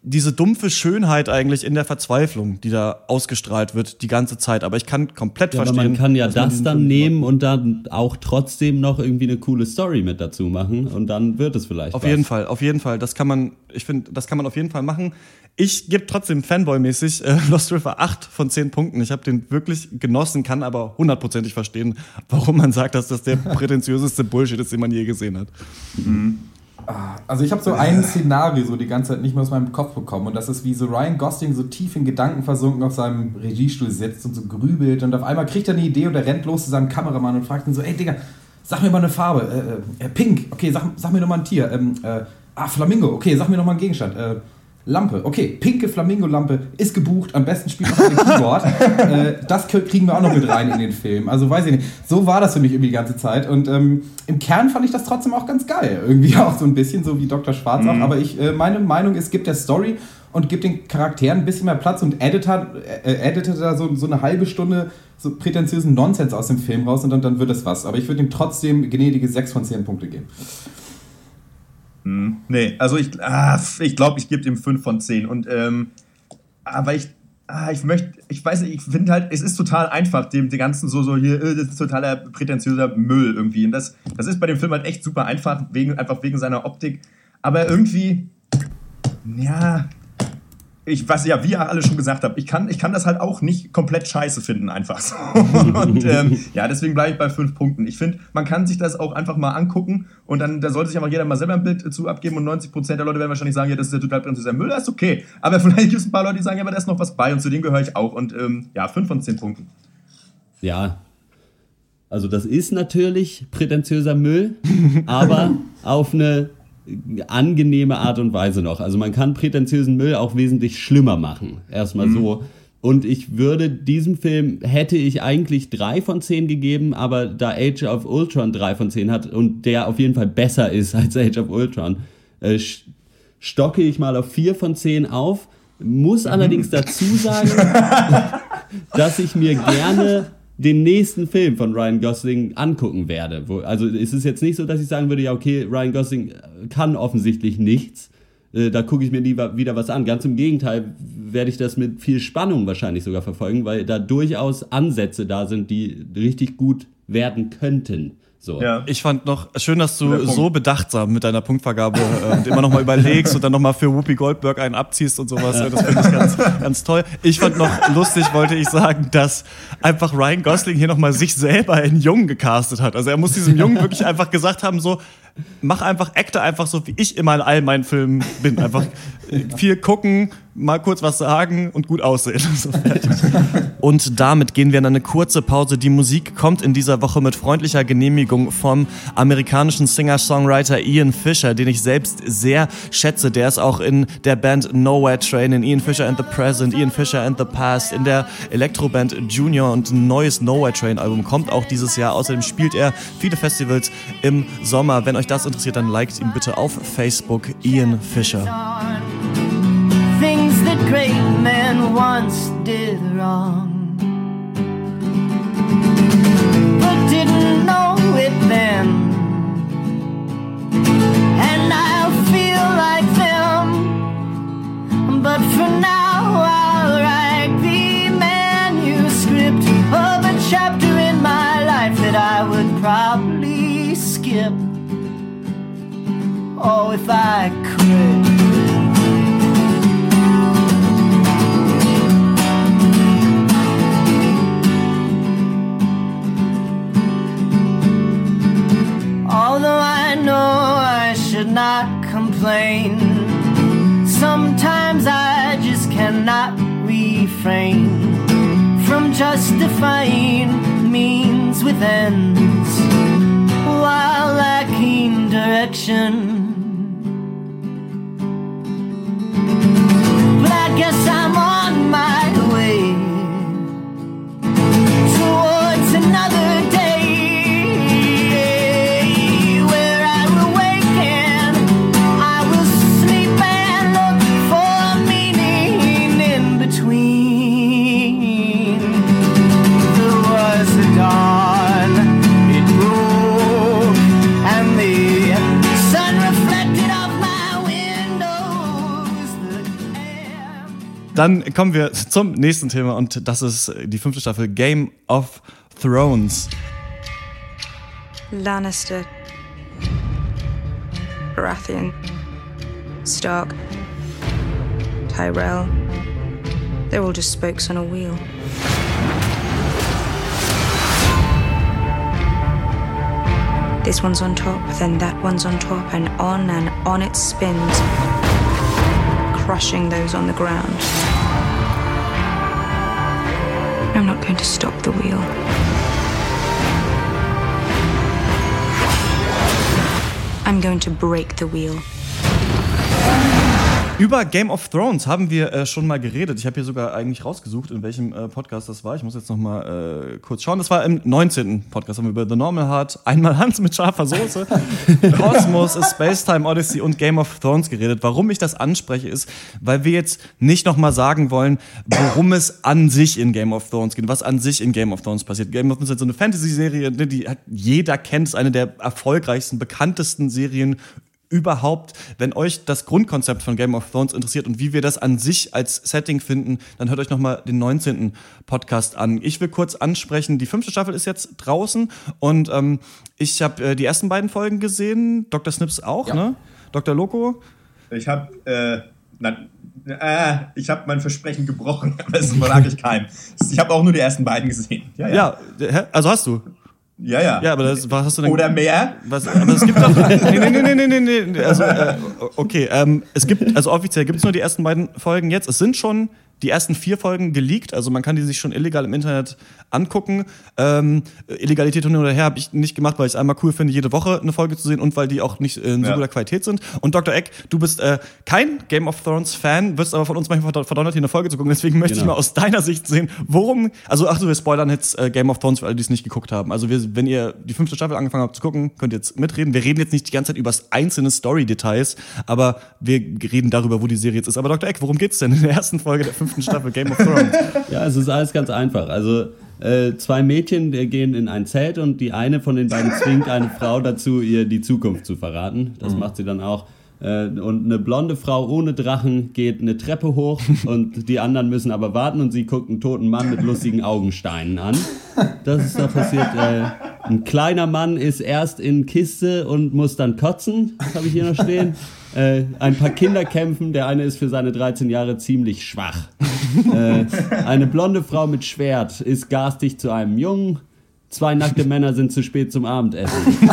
diese dumpfe Schönheit eigentlich in der Verzweiflung, die da ausgestrahlt wird die ganze Zeit. Aber ich kann komplett Ja, aber verstehen. man kann ja das dann Film nehmen und dann auch trotzdem noch irgendwie eine coole Story mit dazu machen und dann wird es vielleicht Auf was. jeden Fall, auf jeden Fall. Das kann man, ich finde, das kann man auf jeden Fall machen. Ich gebe trotzdem Fanboy-mäßig äh, Lost River 8 von 10 Punkten. Ich habe den wirklich genossen, kann aber hundertprozentig verstehen, warum man sagt, dass das der prätentiöseste Bullshit ist, den man je gesehen hat. Also ich habe so ein Szenario so die ganze Zeit nicht mehr aus meinem Kopf bekommen und das ist wie so Ryan Gosling so tief in Gedanken versunken auf seinem Regiestuhl sitzt und so grübelt und auf einmal kriegt er eine Idee und er rennt los zu seinem Kameramann und fragt ihn so, ey Digga, sag mir mal eine Farbe, äh, äh, Pink, okay, sag, sag mir noch mal ein Tier, ähm, äh, ah, Flamingo, okay, sag mir noch mal einen Gegenstand, äh, Lampe, okay, pinke Flamingo-Lampe ist gebucht, am besten spielt noch ein Keyboard. äh, das kriegen wir auch noch mit rein in den Film. Also weiß ich nicht. So war das für mich irgendwie die ganze Zeit. Und ähm, im Kern fand ich das trotzdem auch ganz geil. Irgendwie auch so ein bisschen so wie Dr. Schwarz auch. Aber ich, äh, meine Meinung ist, gibt der Story und gibt den Charakteren ein bisschen mehr Platz und editet, äh, editet da so, so eine halbe Stunde so prätentiösen Nonsens aus dem Film raus und dann, dann wird es was. Aber ich würde ihm trotzdem gnädige 6 von 10 Punkte geben. Hm, nee, also ich, ah, ich glaube, ich gebe dem 5 von 10. Und, ähm, aber ich, ah, ich möchte, ich weiß nicht, ich finde halt, es ist total einfach, dem, den ganzen so, so hier, äh, das ist totaler prätentiöser Müll irgendwie. Und das, das ist bei dem Film halt echt super einfach, wegen, einfach wegen seiner Optik. Aber irgendwie, ja, ich weiß ja, wie ihr alle schon gesagt habt, ich kann, ich kann das halt auch nicht komplett scheiße finden, einfach so. Und ähm, ja, deswegen bleibe ich bei fünf Punkten. Ich finde, man kann sich das auch einfach mal angucken und dann da sollte sich einfach jeder mal selber ein Bild zu abgeben und 90 Prozent der Leute werden wahrscheinlich sagen, ja, das ist ja total prätentiöser Müll, das ist okay. Aber vielleicht gibt es ein paar Leute, die sagen, ja, aber da ist noch was bei und zu denen gehöre ich auch. Und ähm, ja, fünf von zehn Punkten. Ja. Also das ist natürlich prätentiöser Müll, aber auf eine angenehme Art und Weise noch. Also man kann prätentiösen Müll auch wesentlich schlimmer machen. Erstmal so. Und ich würde diesem Film, hätte ich eigentlich drei von zehn gegeben, aber da Age of Ultron drei von zehn hat und der auf jeden Fall besser ist als Age of Ultron, äh, stocke ich mal auf vier von zehn auf. Muss allerdings dazu sagen, dass ich mir gerne den nächsten Film von Ryan Gosling angucken werde. Wo, also es ist jetzt nicht so, dass ich sagen würde, ja okay, Ryan Gosling kann offensichtlich nichts. Äh, da gucke ich mir lieber wieder was an. Ganz im Gegenteil werde ich das mit viel Spannung wahrscheinlich sogar verfolgen, weil da durchaus Ansätze da sind, die richtig gut werden könnten. So. Ja. Ich fand noch schön, dass du so bedachtsam mit deiner Punktvergabe äh, und immer noch mal überlegst und dann noch mal für Whoopi Goldberg einen abziehst und sowas. Ja. Das finde ich ganz, ganz toll. Ich fand noch lustig, wollte ich sagen, dass einfach Ryan Gosling hier noch mal sich selber einen Jungen gecastet hat. Also er muss diesem Jungen wirklich einfach gesagt haben, so mach einfach, acte einfach so, wie ich immer in all meinen Filmen bin. Einfach viel gucken, mal kurz was sagen und gut aussehen. und damit gehen wir in eine kurze Pause. Die Musik kommt in dieser Woche mit freundlicher Genehmigung vom amerikanischen Singer-Songwriter Ian Fisher, den ich selbst sehr schätze. Der ist auch in der Band Nowhere Train, in Ian Fisher and the Present, Ian Fisher and the Past, in der Elektroband Junior und ein neues Nowhere Train Album kommt auch dieses Jahr. Außerdem spielt er viele Festivals im Sommer. Wenn euch das interessiert, dann liked ihn bitte auf Facebook Ian Fisher. Things that great men once did wrong, but didn't know it then. And I feel like them, but for now I'll write the manuscript of a chapter in my life that I would probably skip. Oh, if I could. Although I know I should not complain, sometimes I just cannot refrain from justifying means with ends while direction. But I guess I'm on my Dann kommen wir zum nächsten Thema und das ist die fünfte Staffel Game of Thrones. Lannister, Baratheon, Stark, Tyrell. They're all just spokes on a wheel. This one's on top, then that one's on top, and on and on it spins, crushing those on the ground. I'm not going to stop the wheel. I'm going to break the wheel. Über Game of Thrones haben wir äh, schon mal geredet. Ich habe hier sogar eigentlich rausgesucht, in welchem äh, Podcast das war. Ich muss jetzt noch mal äh, kurz schauen. Das war im 19. Podcast. Haben wir über The Normal Heart, einmal Hans mit scharfer Soße, Cosmos, A Space Time Odyssey und Game of Thrones geredet. Warum ich das anspreche, ist, weil wir jetzt nicht noch mal sagen wollen, worum es an sich in Game of Thrones geht, was an sich in Game of Thrones passiert. Game of Thrones ist so eine Fantasy-Serie, ne, die hat, jeder kennt, ist eine der erfolgreichsten, bekanntesten Serien überhaupt, wenn euch das Grundkonzept von Game of Thrones interessiert und wie wir das an sich als Setting finden, dann hört euch nochmal den 19. Podcast an. Ich will kurz ansprechen, die fünfte Staffel ist jetzt draußen und ähm, ich habe äh, die ersten beiden Folgen gesehen, Dr. Snips auch, ja. ne? Dr. Loco? Ich habe äh, äh, ich habe mein Versprechen gebrochen, aber das verlag ich keinem. Ich habe auch nur die ersten beiden gesehen. Ja, ja. ja also hast du? Ja, ja. Ja, aber das, was hast du denn? Oder mehr? Was, aber es gibt doch. nee, nee, nee, nee, nee, nee. Also, äh, okay, ähm, es gibt, also offiziell gibt es nur die ersten beiden Folgen jetzt. Es sind schon die ersten vier Folgen geleakt, also man kann die sich schon illegal im Internet angucken. Ähm, Illegalität hin oder her habe ich nicht gemacht, weil ich es einmal cool finde, jede Woche eine Folge zu sehen und weil die auch nicht in so ja. guter Qualität sind. Und Dr. Eck, du bist äh, kein Game of Thrones Fan, wirst aber von uns manchmal verdonnert, hier eine Folge zu gucken. Deswegen möchte genau. ich mal aus deiner Sicht sehen, worum, also ach so, wir spoilern jetzt äh, Game of Thrones für alle, die es nicht geguckt haben. Also wir, wenn ihr die fünfte Staffel angefangen habt zu gucken, könnt ihr jetzt mitreden. Wir reden jetzt nicht die ganze Zeit über einzelne Story-Details, aber wir reden darüber, wo die Serie jetzt ist. Aber Dr. Eck, worum geht's denn in der ersten Folge der fünften Staffel Game of Thrones? ja, es ist alles ganz einfach. Also äh, zwei Mädchen die gehen in ein Zelt und die eine von den beiden zwingt eine Frau dazu, ihr die Zukunft zu verraten. Das mhm. macht sie dann auch. Äh, und eine blonde Frau ohne Drachen geht eine Treppe hoch und die anderen müssen aber warten und sie guckt einen toten Mann mit lustigen Augensteinen an. Das ist da passiert. Äh, ein kleiner Mann ist erst in Kiste und muss dann kotzen. Das habe ich hier noch stehen. Äh, ein paar Kinder kämpfen. Der eine ist für seine 13 Jahre ziemlich schwach. Äh, eine blonde Frau mit Schwert ist garstig zu einem Jungen. Zwei nackte Männer sind zu spät zum Abendessen.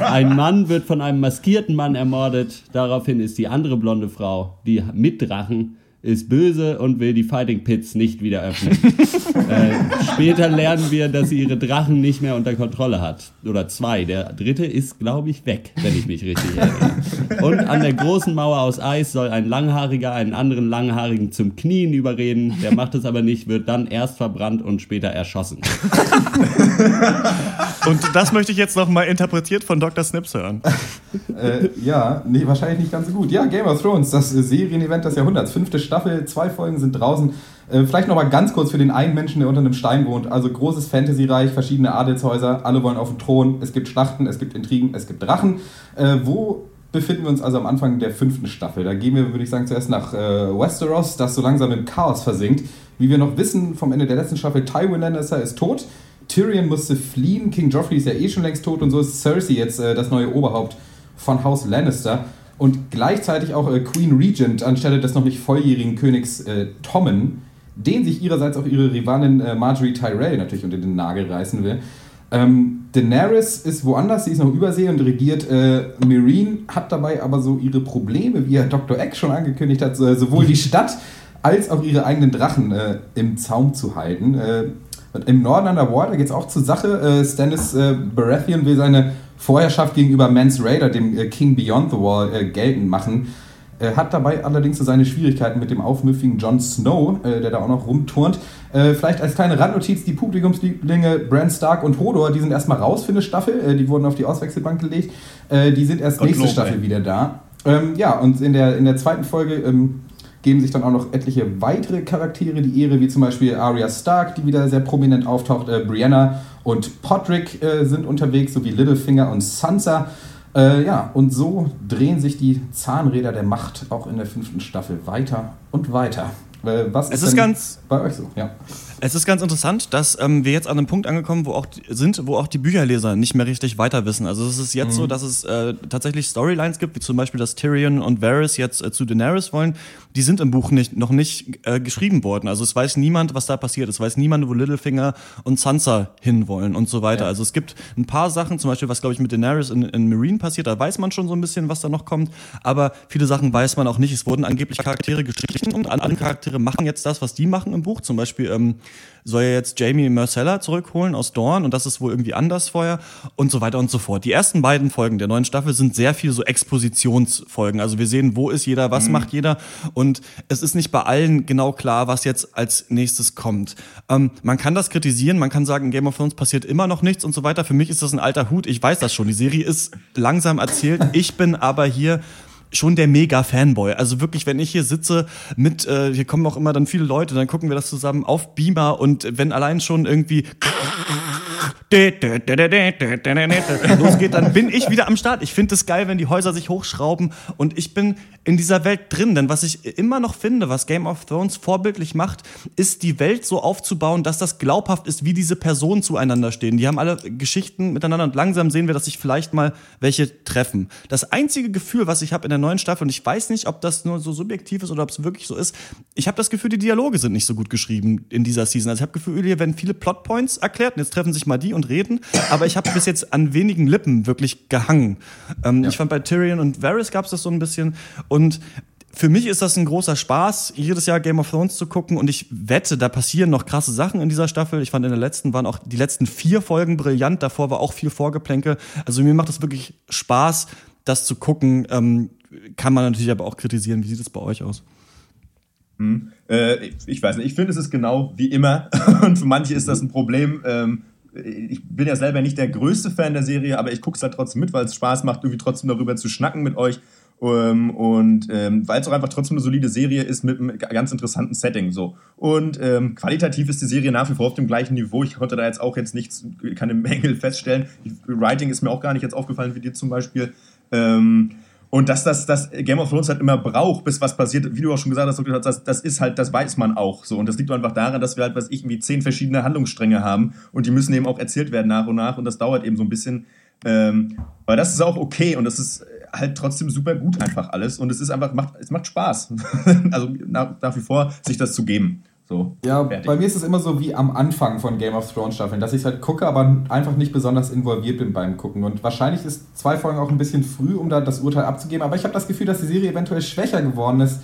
Ein Mann wird von einem maskierten Mann ermordet. Daraufhin ist die andere blonde Frau, die mit Drachen, ist böse und will die Fighting Pits nicht wieder öffnen. äh, später lernen wir, dass sie ihre Drachen nicht mehr unter Kontrolle hat. Oder zwei. Der dritte ist, glaube ich, weg, wenn ich mich richtig erinnere. Und an der großen Mauer aus Eis soll ein Langhaariger einen anderen Langhaarigen zum Knien überreden. Der macht es aber nicht, wird dann erst verbrannt und später erschossen. Und das möchte ich jetzt nochmal interpretiert von Dr. Snips hören. Äh, ja, nee, wahrscheinlich nicht ganz so gut. Ja, Game of Thrones, das Serienevent des Jahrhunderts. Fünfte Staffel, zwei Folgen sind draußen. Äh, vielleicht nochmal ganz kurz für den einen Menschen, der unter einem Stein wohnt. Also großes Fantasy-Reich, verschiedene Adelshäuser, alle wollen auf den Thron. Es gibt Schlachten, es gibt Intrigen, es gibt Drachen. Äh, wo befinden wir uns also am Anfang der fünften Staffel? Da gehen wir, würde ich sagen, zuerst nach äh, Westeros, das so langsam im Chaos versinkt. Wie wir noch wissen vom Ende der letzten Staffel, Tywin Lannister ist tot. Tyrion musste fliehen, King Joffrey ist ja eh schon längst tot und so ist Cersei jetzt äh, das neue Oberhaupt von Haus Lannister. Und gleichzeitig auch äh, Queen Regent anstelle des noch nicht volljährigen Königs äh, Tommen, den sich ihrerseits auch ihre Rivalin äh, Marjorie Tyrell natürlich unter den Nagel reißen will. Ähm, Daenerys ist woanders, sie ist noch übersee und regiert äh, Meereen, hat dabei aber so ihre Probleme, wie ja Dr. Eck schon angekündigt hat, so, sowohl die Stadt als auch ihre eigenen Drachen äh, im Zaum zu halten. Äh, im Norden an der da geht es auch zur Sache. Äh, Stannis äh, Baratheon will seine Vorherrschaft gegenüber Mans Raider, dem äh, King Beyond the Wall, äh, geltend machen. Er hat dabei allerdings so seine Schwierigkeiten mit dem aufmüffigen Jon Snow, äh, der da auch noch rumturnt. Äh, vielleicht als kleine Randnotiz, die Publikumslieblinge Bran Stark und Hodor, die sind erstmal raus für eine Staffel, äh, die wurden auf die Auswechselbank gelegt. Äh, die sind erst nächste Staffel ey. wieder da. Ähm, ja, und in der, in der zweiten Folge ähm, geben sich dann auch noch etliche weitere Charaktere die Ehre, wie zum Beispiel Arya Stark, die wieder sehr prominent auftaucht. Äh, Brianna und Podrick äh, sind unterwegs, sowie Littlefinger und Sansa. Äh, ja, und so drehen sich die Zahnräder der Macht auch in der fünften Staffel weiter und weiter. Äh, was Es ist, ist ganz- bei euch so? Ja. Es ist ganz interessant, dass ähm, wir jetzt an einem Punkt angekommen wo auch, sind, wo auch die Bücherleser nicht mehr richtig weiter wissen. Also es ist jetzt so, dass es äh, tatsächlich Storylines gibt, wie zum Beispiel, dass Tyrion und Varys jetzt äh, zu Daenerys wollen. Die sind im Buch nicht, noch nicht äh, geschrieben worden. Also es weiß niemand, was da passiert. Es weiß niemand, wo Littlefinger und Sansa hinwollen und so weiter. Ja. Also es gibt ein paar Sachen, zum Beispiel, was glaube ich mit Daenerys in, in Marine passiert, da weiß man schon so ein bisschen, was da noch kommt. Aber viele Sachen weiß man auch nicht. Es wurden angeblich Charaktere geschrieben und andere Charaktere machen jetzt das, was die machen im Buch. Zum Beispiel ähm, soll ja jetzt Jamie Marcella zurückholen aus Dorn und das ist wohl irgendwie anders vorher und so weiter und so fort. Die ersten beiden Folgen der neuen Staffel sind sehr viel so Expositionsfolgen. Also wir sehen, wo ist jeder, was macht jeder und es ist nicht bei allen genau klar, was jetzt als nächstes kommt. Ähm, man kann das kritisieren, man kann sagen, in Game of Thrones passiert immer noch nichts und so weiter. Für mich ist das ein alter Hut, ich weiß das schon. Die Serie ist langsam erzählt. Ich bin aber hier schon der Mega-Fanboy. Also wirklich, wenn ich hier sitze mit, äh, hier kommen auch immer dann viele Leute, dann gucken wir das zusammen auf Beamer und wenn allein schon irgendwie losgeht, dann bin ich wieder am Start. Ich finde es geil, wenn die Häuser sich hochschrauben und ich bin in dieser Welt drin. Denn was ich immer noch finde, was Game of Thrones vorbildlich macht, ist die Welt so aufzubauen, dass das glaubhaft ist, wie diese Personen zueinander stehen. Die haben alle Geschichten miteinander und langsam sehen wir, dass sich vielleicht mal welche treffen. Das einzige Gefühl, was ich habe in der neuen Staffel, und ich weiß nicht, ob das nur so subjektiv ist oder ob es wirklich so ist, ich habe das Gefühl, die Dialoge sind nicht so gut geschrieben in dieser Season. Also ich habe Gefühl, hier werden viele Plotpoints erklärt und jetzt treffen sich mal die und reden, aber ich habe bis jetzt an wenigen Lippen wirklich gehangen. Ähm, Ich fand bei Tyrion und Varys gab es das so ein bisschen und für mich ist das ein großer Spaß, jedes Jahr Game of Thrones zu gucken und ich wette, da passieren noch krasse Sachen in dieser Staffel. Ich fand in der letzten waren auch die letzten vier Folgen brillant, davor war auch viel Vorgeplänke. Also mir macht es wirklich Spaß, das zu gucken. Ähm, kann man natürlich aber auch kritisieren. Wie sieht es bei euch aus? Hm. Äh, ich, ich weiß nicht, ich finde, es ist genau wie immer und für manche ist das ein Problem. Ähm, ich bin ja selber nicht der größte Fan der Serie, aber ich gucke es halt trotzdem mit, weil es Spaß macht, irgendwie trotzdem darüber zu schnacken mit euch. Ähm, und ähm, weil es auch einfach trotzdem eine solide Serie ist mit einem ganz interessanten Setting. So. Und ähm, qualitativ ist die Serie nach wie vor auf dem gleichen Niveau. Ich konnte da jetzt auch jetzt nichts, keine Mängel feststellen. Writing ist mir auch gar nicht jetzt aufgefallen wie dir zum Beispiel. Ähm, und dass das, das Game of Thrones halt immer braucht, bis was passiert, wie du auch schon gesagt hast, das, das ist halt, das weiß man auch so. Und das liegt einfach daran, dass wir halt, was ich, irgendwie zehn verschiedene Handlungsstränge haben und die müssen eben auch erzählt werden nach und nach und das dauert eben so ein bisschen. Ähm, aber das ist auch okay und das ist halt trotzdem super gut einfach alles und es ist einfach, macht, es macht Spaß. also nach, nach wie vor, sich das zu geben. So, Ja, fertig. bei mir ist es immer so wie am Anfang von Game of Thrones Staffeln, dass ich halt gucke, aber einfach nicht besonders involviert bin beim Gucken. Und wahrscheinlich ist zwei Folgen auch ein bisschen früh, um da das Urteil abzugeben. Aber ich habe das Gefühl, dass die Serie eventuell schwächer geworden ist,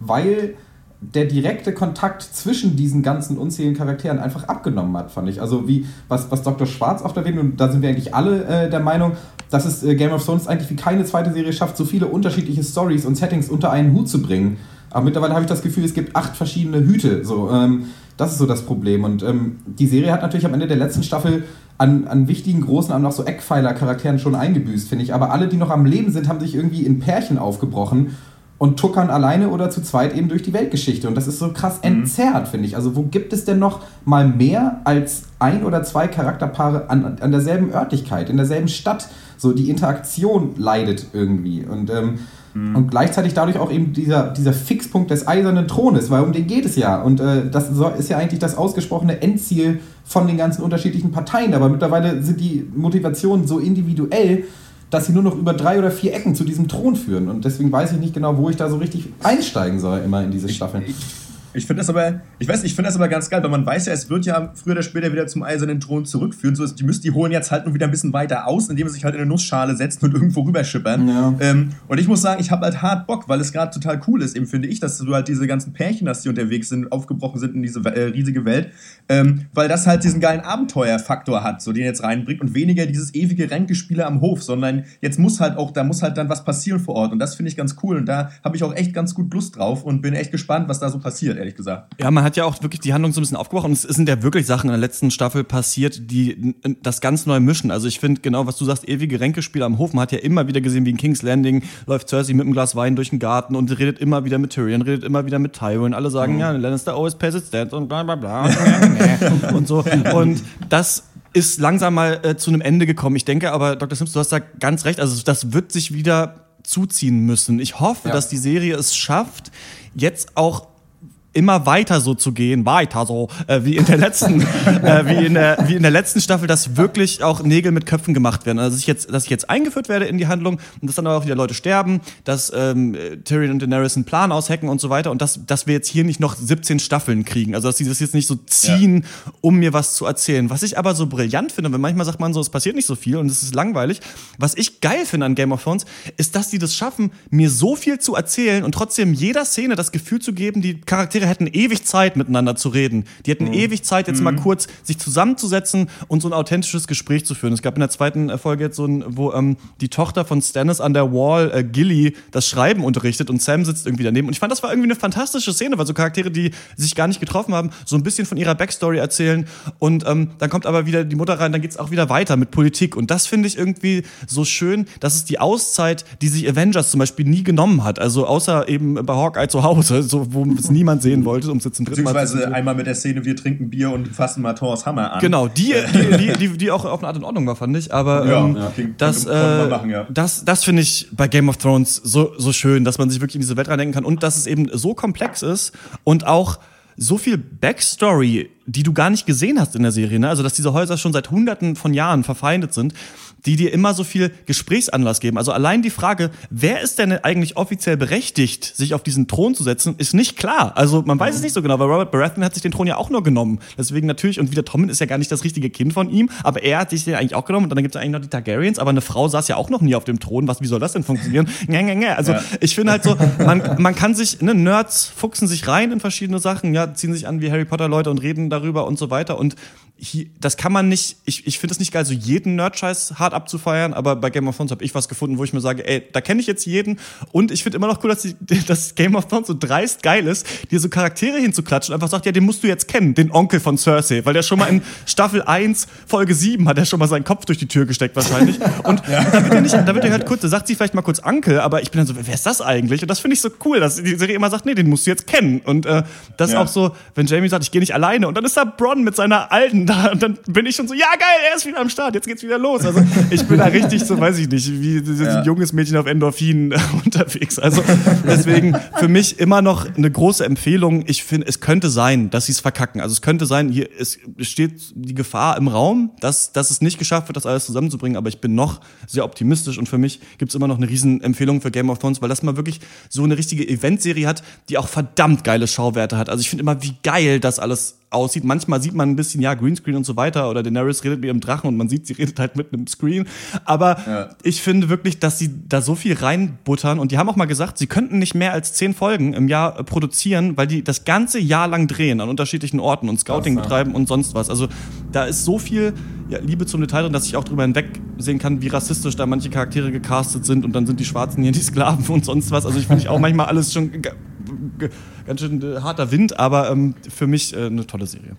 weil der direkte Kontakt zwischen diesen ganzen unzähligen Charakteren einfach abgenommen hat, fand ich. Also wie, was, was Dr. Schwarz oft erwähnt, und da sind wir eigentlich alle äh, der Meinung, dass es äh, Game of Thrones eigentlich wie keine zweite Serie schafft, so viele unterschiedliche Stories und Settings unter einen Hut zu bringen. Aber mittlerweile habe ich das Gefühl, es gibt acht verschiedene Hüte. So, ähm, das ist so das Problem. Und ähm, die Serie hat natürlich am Ende der letzten Staffel an, an wichtigen, großen, an auch so Eckpfeiler-Charakteren schon eingebüßt, finde ich. Aber alle, die noch am Leben sind, haben sich irgendwie in Pärchen aufgebrochen und tuckern alleine oder zu zweit eben durch die Weltgeschichte. Und das ist so krass entzerrt, finde ich. Also wo gibt es denn noch mal mehr als ein oder zwei Charakterpaare an, an derselben Örtlichkeit, in derselben Stadt? So die Interaktion leidet irgendwie. Und, ähm, und gleichzeitig dadurch auch eben dieser, dieser Fixpunkt des eisernen Thrones, weil um den geht es ja. Und äh, das ist ja eigentlich das ausgesprochene Endziel von den ganzen unterschiedlichen Parteien. Aber mittlerweile sind die Motivationen so individuell, dass sie nur noch über drei oder vier Ecken zu diesem Thron führen. Und deswegen weiß ich nicht genau, wo ich da so richtig einsteigen soll, immer in diese Staffeln. Ich finde das aber, ich weiß, ich finde das aber ganz geil, weil man weiß ja, es wird ja früher oder später wieder zum eisernen Thron zurückführen. So, die müssen, die holen jetzt halt nur wieder ein bisschen weiter aus, indem sie sich halt in eine Nussschale setzen und irgendwo rüberschippern. Ja. Ähm, und ich muss sagen, ich habe halt hart Bock, weil es gerade total cool ist, eben finde ich, dass du halt diese ganzen Pärchen hast, die unterwegs sind, aufgebrochen sind in diese äh, riesige Welt, ähm, weil das halt diesen geilen Abenteuerfaktor hat, so den jetzt reinbringt und weniger dieses ewige Ränkespiele am Hof, sondern jetzt muss halt auch, da muss halt dann was passieren vor Ort und das finde ich ganz cool und da habe ich auch echt ganz gut Lust drauf und bin echt gespannt, was da so passiert, ehrlich gesagt. Ja, man hat ja auch wirklich die Handlung so ein bisschen aufgebrochen. Und es sind ja wirklich Sachen in der letzten Staffel passiert, die das ganz neu mischen. Also ich finde genau, was du sagst, ewige Ränkespiele am Hof. Man hat ja immer wieder gesehen, wie in King's Landing läuft Cersei mit einem Glas Wein durch den Garten und redet immer wieder mit Tyrion, redet immer wieder mit Tywin. Alle sagen, ja, Lannister always pays its debts und bla bla bla. und so. Und das ist langsam mal äh, zu einem Ende gekommen. Ich denke aber, Dr. Sims, du hast da ganz recht. Also das wird sich wieder zuziehen müssen. Ich hoffe, Ja. dass die Serie es schafft, jetzt auch immer weiter so zu gehen, weiter so, äh, wie in der letzten, äh, wie in der, wie in der letzten Staffel, dass wirklich auch Nägel mit Köpfen gemacht werden. Also dass ich jetzt, dass ich jetzt eingeführt werde in die Handlung und dass dann auch wieder Leute sterben, dass ähm, Tyrion und Daenerys einen Plan aushacken und so weiter und dass, dass wir jetzt hier nicht noch 17 Staffeln kriegen. Also dass sie das jetzt nicht so ziehen, um mir was zu erzählen. Was ich aber so brillant finde, weil manchmal sagt man so, es passiert nicht so viel und es ist langweilig. Was ich geil finde an Game of Thrones, ist, dass sie das schaffen, mir so viel zu erzählen und trotzdem jeder Szene das Gefühl zu geben, die Charaktere hätten ewig Zeit miteinander zu reden. Die hätten ewig Zeit, jetzt mal kurz sich zusammenzusetzen und so ein authentisches Gespräch zu führen. Es gab in der zweiten äh, Folge jetzt so ein, wo ähm, die Tochter von Stannis an der Wall, äh, Gilly, das Schreiben unterrichtet und Sam sitzt irgendwie daneben. Und ich fand, das war irgendwie eine fantastische Szene, weil so Charaktere, die sich gar nicht getroffen haben, so ein bisschen von ihrer Backstory erzählen. Und ähm, dann kommt aber wieder die Mutter rein, dann geht's auch wieder weiter mit Politik. Und das finde ich irgendwie so schön, dass es die Auszeit, die sich Avengers zum Beispiel nie genommen hat. Also außer eben bei Hawkeye zu Hause, so, wo es niemand sehen wollte, um es jetzt zum dritten Mal zu Beziehungsweise einmal mit der Szene, wir trinken Bier und fassen mal Thors Hammer an. Genau, die, die, die, die, die auch auf eine Art in Ordnung war, fand ich. Aber Ja, ähm, ja, klingt- das, äh, machen, ja. das, das finde ich bei Game of Thrones so, so schön, dass man sich wirklich in diese Welt reindenken kann und dass es eben so komplex ist und auch so viel Backstory, die du gar nicht gesehen hast in der Serie. Ne? Also, dass diese Häuser schon seit hunderten von Jahren verfeindet sind, die dir immer so viel Gesprächsanlass geben. Also allein die Frage, wer ist denn eigentlich offiziell berechtigt, sich auf diesen Thron zu setzen, ist nicht klar. Also man weiß es nicht so genau, weil Robert Baratheon hat sich den Thron ja auch nur genommen. Deswegen natürlich, und wieder Tommen ist ja gar nicht das richtige Kind von ihm, aber er hat sich den eigentlich auch genommen und dann gibt es eigentlich noch die Targaryens, aber eine Frau saß ja auch noch nie auf dem Thron. Was, wie soll das denn funktionieren? Also Ja. ich finde halt so, man, man kann sich, ne, Nerds fuchsen sich rein in verschiedene Sachen, ja, ziehen sich an wie Harry Potter Leute und reden darüber und so weiter und hier, das kann man nicht, ich, ich finde es nicht geil, so jeden Nerd-Scheiß hart abzufeiern, aber bei Game of Thrones habe ich was gefunden, wo ich mir sage, ey, da kenne ich jetzt jeden und ich finde immer noch cool, dass, die, dass Game of Thrones so dreist geil ist, dir so Charaktere hinzuklatschen und einfach sagt, ja, den musst du jetzt kennen, den Onkel von Cersei, weil der schon mal in Staffel 1, Folge 7 hat er schon mal seinen Kopf durch die Tür gesteckt wahrscheinlich und da wird ja nicht, da wird ja halt kurz, da sagt sie vielleicht mal kurz Onkel, aber ich bin dann so, wer ist das eigentlich? Und das finde ich so cool, dass die Serie immer sagt, nee, den musst du jetzt kennen und äh, das Ja. auch so, wenn Jamie sagt, ich gehe nicht alleine und dann ist da Bronn mit seiner Alten da und dann bin ich schon so, ja geil, er ist wieder am Start, jetzt geht's wieder los. Also ich bin da richtig so, weiß ich nicht, wie Ja. ein junges Mädchen auf Endorphin äh, unterwegs. Also deswegen für mich immer noch eine große Empfehlung. Ich finde, es könnte sein, dass sie es verkacken. Also es könnte sein, hier es steht die Gefahr im Raum, dass, dass es nicht geschafft wird, das alles zusammenzubringen, aber ich bin noch sehr optimistisch und für mich gibt's immer noch eine riesen Empfehlung für Game of Thrones, weil das mal wirklich so eine richtige Eventserie hat, die auch verdammt geile Schauwerte hat. Also ich finde immer, wie geil das alles aussieht. Manchmal sieht man ein bisschen, ja, Greenscreen und so weiter oder Daenerys redet mit ihrem Drachen und man sieht, sie redet halt mit einem Screen. Aber Ja. ich finde wirklich, dass sie da so viel reinbuttern und die haben auch mal gesagt, sie könnten nicht mehr als zehn Folgen im Jahr äh, produzieren, weil die das ganze Jahr lang drehen an unterschiedlichen Orten und Scouting Krass, ja. betreiben und sonst was. Also da ist so viel ja, Liebe zum Detail drin, dass ich auch drüber hinwegsehen kann, wie rassistisch da manche Charaktere gecastet sind und dann sind die Schwarzen hier die Sklaven und sonst was. Also ich finde ich auch manchmal alles schon ganz schön äh, harter Wind, aber ähm, für mich äh, eine tolle Serie.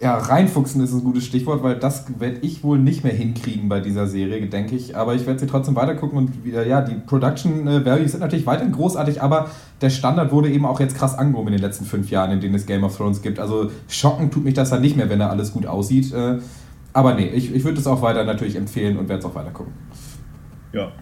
Ja, reinfuchsen ist ein gutes Stichwort, weil das werde ich wohl nicht mehr hinkriegen bei dieser Serie, denke ich. Aber ich werde sie trotzdem weitergucken und äh, ja, die Production äh, Values sind natürlich weiterhin großartig, aber der Standard wurde eben auch jetzt krass angehoben in den letzten fünf Jahren, in denen es Game of Thrones gibt. Also schocken tut mich das dann nicht mehr, wenn da alles gut aussieht. Äh, aber nee, ich, ich würde es auch weiter natürlich empfehlen und werde es auch weiter gucken. Ja.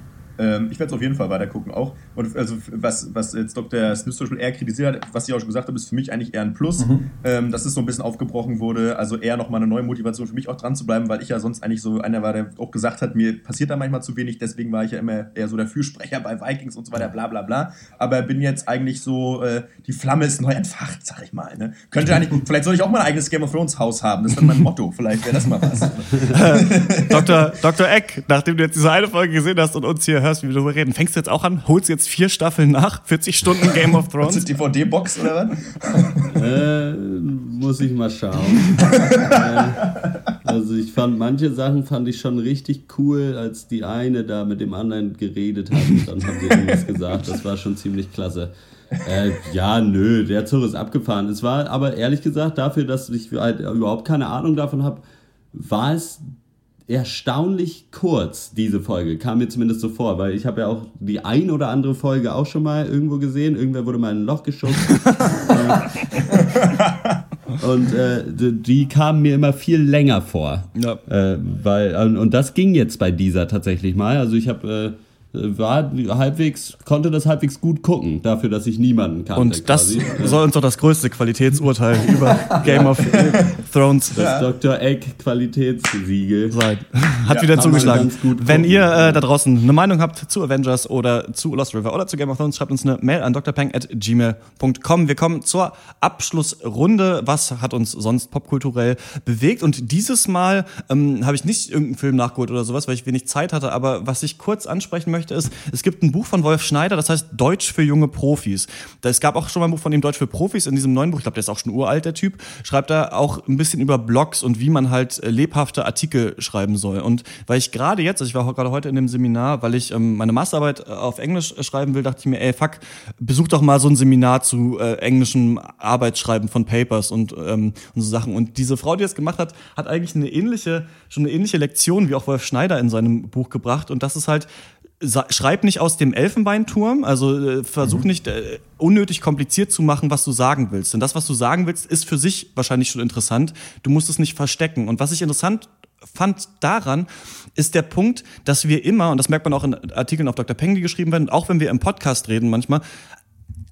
Ähm, ich werde es auf jeden Fall weiter gucken auch. Und also was, was jetzt Dr. Smith zum Beispiel eher kritisiert hat, was ich auch schon gesagt habe, ist für mich eigentlich eher ein Plus, ähm, dass es so ein bisschen aufgebrochen wurde. Also eher nochmal eine neue Motivation für mich auch dran zu bleiben, weil ich ja sonst eigentlich so einer war, der auch gesagt hat, mir passiert da manchmal zu wenig, deswegen war ich ja immer eher so der Fürsprecher bei Vikings und so weiter, bla bla bla. Aber bin jetzt eigentlich so, äh, die Flamme ist neu entfacht, sag ich mal. Ne? Könnte eigentlich, vielleicht soll ich auch mal ein eigenes Game of Thrones Haus haben, das ist dann mein Motto, vielleicht wäre das mal was. Dr. Dr. Eck, nachdem du jetzt diese eine Folge gesehen hast und uns hier hörst, wie wir darüber reden, fängst du jetzt auch an, holst jetzt vier Staffeln nach, 40 Stunden Game of Thrones. ist DVD-Box oder was? Äh, muss ich mal schauen. äh, also ich fand manche Sachen fand ich schon richtig cool, als die eine da mit dem anderen geredet hat und dann haben sie irgendwas gesagt. Das war schon ziemlich klasse. Äh, ja, nö, der Zug ist abgefahren. Es war aber ehrlich gesagt dafür, dass ich halt überhaupt keine Ahnung davon habe, war es erstaunlich kurz, diese Folge. Kam mir zumindest so vor, weil ich habe ja auch die ein oder andere Folge auch schon mal irgendwo gesehen. Irgendwer wurde mal in ein Loch geschoben. Und äh, die kamen mir immer viel länger vor. Ja. Äh, weil, und das ging jetzt bei dieser tatsächlich mal. Also ich habe äh, war halbwegs, konnte das halbwegs gut gucken, dafür, dass ich niemanden kannte. Und das quasi. soll uns doch das größte Qualitätsurteil über Game of Thrones Das Dr. Egg Qualitätssiegel sein. Hat Ja, wieder zugeschlagen. Wenn ihr äh, da draußen eine Meinung habt zu Avengers oder zu Lost River oder zu Game of Thrones, schreibt uns eine Mail an drpeng.gmail.com. Wir kommen zur Abschlussrunde. Was hat uns sonst popkulturell bewegt? Und dieses Mal ähm, habe ich nicht irgendeinen Film nachgeholt oder sowas, weil ich wenig Zeit hatte. Aber was ich kurz ansprechen möchte, ist, es gibt ein Buch von Wolf Schneider, das heißt Deutsch für junge Profis. Es gab auch schon mal ein Buch von ihm Deutsch für Profis in diesem neuen Buch. Ich glaube, der ist auch schon uralt, der Typ. Schreibt da auch ein bisschen über Blogs und wie man halt äh, lebhafte Artikel schreiben soll. Und weil ich gerade jetzt, also ich war gerade heute in dem Seminar, weil ich ähm, meine Masterarbeit äh, auf Englisch äh, schreiben will, dachte ich mir, ey, fuck, besuch doch mal so ein Seminar zu äh, englischem Arbeitsschreiben von Papers und, ähm, und so Sachen. Und diese Frau, die das gemacht hat, hat eigentlich eine ähnliche, schon eine ähnliche Lektion wie auch Wolf Schneider in seinem Buch gebracht. Und das ist halt, schreib nicht aus dem Elfenbeinturm, also äh, versuch nicht äh, unnötig kompliziert zu machen, was du sagen willst. Denn das, was du sagen willst, ist für sich wahrscheinlich schon interessant. Du musst es nicht verstecken. Und was ich interessant fand daran, ist der Punkt, dass wir immer, und das merkt man auch in Artikeln auf Dr. Peng, die geschrieben werden, auch wenn wir im Podcast reden manchmal,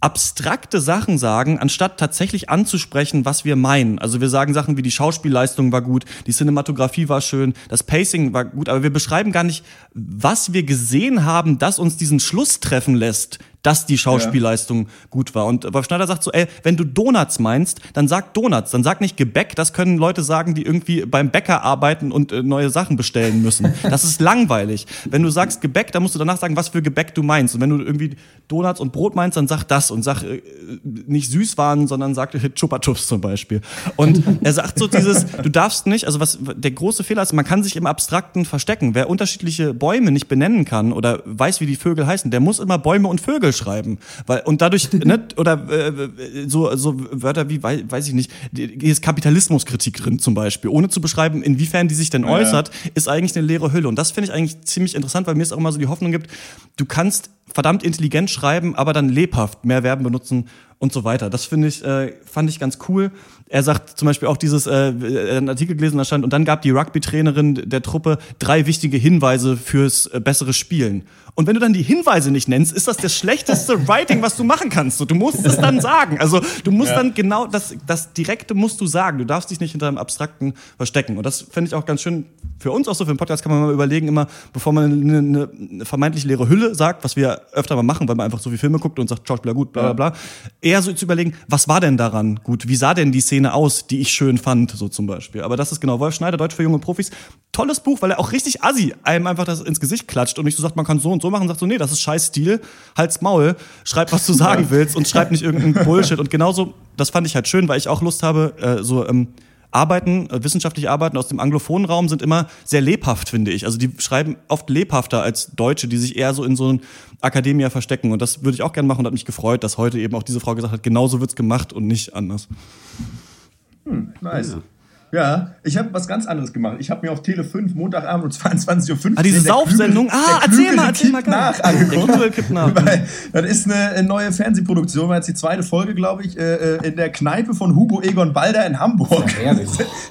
abstrakte Sachen sagen, anstatt tatsächlich anzusprechen, was wir meinen. Also wir sagen Sachen wie die Schauspielleistung war gut, die Cinematografie war schön, das Pacing war gut, aber wir beschreiben gar nicht, was wir gesehen haben, das uns diesen Schluss treffen lässt, dass die Schauspielleistung gut war. Und Wolf Schneider sagt so, ey, wenn du Donuts meinst, dann sag Donuts, dann sag nicht Gebäck, das können Leute sagen, die irgendwie beim Bäcker arbeiten und äh, neue Sachen bestellen müssen. Das ist langweilig. Wenn du sagst Gebäck, dann musst du danach sagen, was für Gebäck du meinst. Und wenn du irgendwie Donuts und Brot meinst, dann sag das und sag äh, nicht Süßwaren, sondern sag äh, Chupa Chups zum Beispiel. Und er sagt so dieses, du darfst nicht, also was der große Fehler ist, man kann sich im Abstrakten verstecken. Wer unterschiedliche Bäume nicht benennen kann oder weiß, wie die Vögel heißen, der muss immer Bäume und Vögel schreiben, weil und dadurch ne, oder äh, so so Wörter wie wei- weiß ich nicht, hier ist Kapitalismuskritik drin zum Beispiel, ohne zu beschreiben, inwiefern die sich denn Ja. äußert, ist eigentlich eine leere Hülle. Und das finde ich eigentlich ziemlich interessant, weil mir es auch immer so die Hoffnung gibt, du kannst verdammt intelligent schreiben, aber dann lebhaft mehr Verben benutzen und so weiter. Das finde ich, äh, fand ich ganz cool. Er sagt zum Beispiel auch dieses, äh, einen Artikel gelesen, da stand, und dann gab die Rugby-Trainerin der Truppe drei wichtige Hinweise fürs äh, bessere Spielen. Und wenn du dann die Hinweise nicht nennst, ist das das schlechteste Writing, was du machen kannst. So, du musst es dann sagen. Also du musst Ja. dann genau das, das Direkte musst du sagen. Du darfst dich nicht hinter einem Abstrakten verstecken. Und das finde ich auch ganz schön für uns auch so für den Podcast kann man mal überlegen, immer bevor man eine, eine, eine vermeintlich leere Hülle sagt, was wir öfter mal machen, weil man einfach so viele Filme guckt und sagt, Schauspieler gut, bla bla bla, eher so zu überlegen, was war denn daran gut? Wie sah denn die Szene aus, die ich schön fand, so zum Beispiel. Aber das ist genau Wolf Schneider, Deutsch für junge Profis. Tolles Buch, weil er auch richtig assi einem einfach das ins Gesicht klatscht und nicht so sagt, man kann so und so machen, sagt so, nee, das ist scheiß Stil, halt's Maul, schreib, was du sagen willst und schreib nicht irgendeinen Bullshit. Und genauso, das fand ich halt schön, weil ich auch Lust habe, äh, so ähm, Arbeiten, äh, wissenschaftliche Arbeiten aus dem anglophonen Raum sind immer sehr lebhaft, finde ich. Also die schreiben oft lebhafter als Deutsche, die sich eher so in so einer Akademia verstecken. Und das würde ich auch gerne machen und hat mich gefreut, dass heute eben auch diese Frau gesagt hat, genauso wird's gemacht und nicht anders. Hm, nice. Ja, ich habe was ganz anderes gemacht. Ich habe mir auf Tele 5 Montagabend um 22.15 Uhr Ah, diese Saufsendung? Klügel- Ah, der erzähl Klügel mal, erzähl mal, nach Der. Klügel kippt nach. Weil Das ist eine neue Fernsehproduktion, war jetzt die zweite Folge, glaube ich, äh, äh, in der Kneipe von Hugo Egon Balder in Hamburg.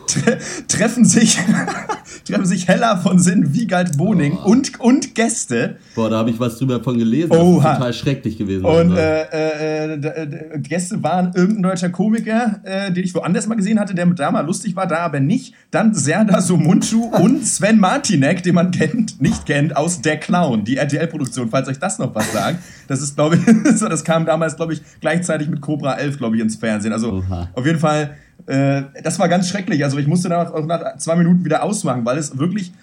Tre treffen sich treffen sich Hella von Sinn, Wiegald Boning und, und Gäste. Boah, da habe ich was drüber von gelesen. Das Oha. ist total schrecklich gewesen. Und äh, äh, äh, Gäste waren irgendein deutscher Komiker, äh, den ich woanders mal gesehen hatte, der da mal lustig war, da aber nicht. Dann Serdar Somuncu und Sven Martinek, den man kennt, nicht kennt, aus Der Clown, die RTL-Produktion, falls euch das noch was sagt. Das ist, glaube ich, so, das kam damals, glaube ich, gleichzeitig mit Cobra 11, glaube ich, ins Fernsehen. Also auf jeden Fall, äh, das war ganz schrecklich. Also ich musste danach auch nach zwei Minuten wieder ausmachen, weil es wirklich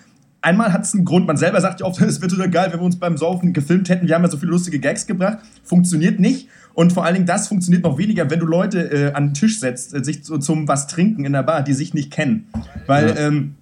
Einmal hat es einen Grund, man selber sagt ja oft, es wird total geil, wenn wir uns beim Saufen gefilmt hätten. Wir haben ja so viele lustige Gags gebracht. Funktioniert nicht. Und vor allen Dingen, das funktioniert noch weniger, wenn du Leute äh, an den Tisch setzt, äh, sich zu, zum was trinken in der Bar, die sich nicht kennen. Weil, Ja. ähm,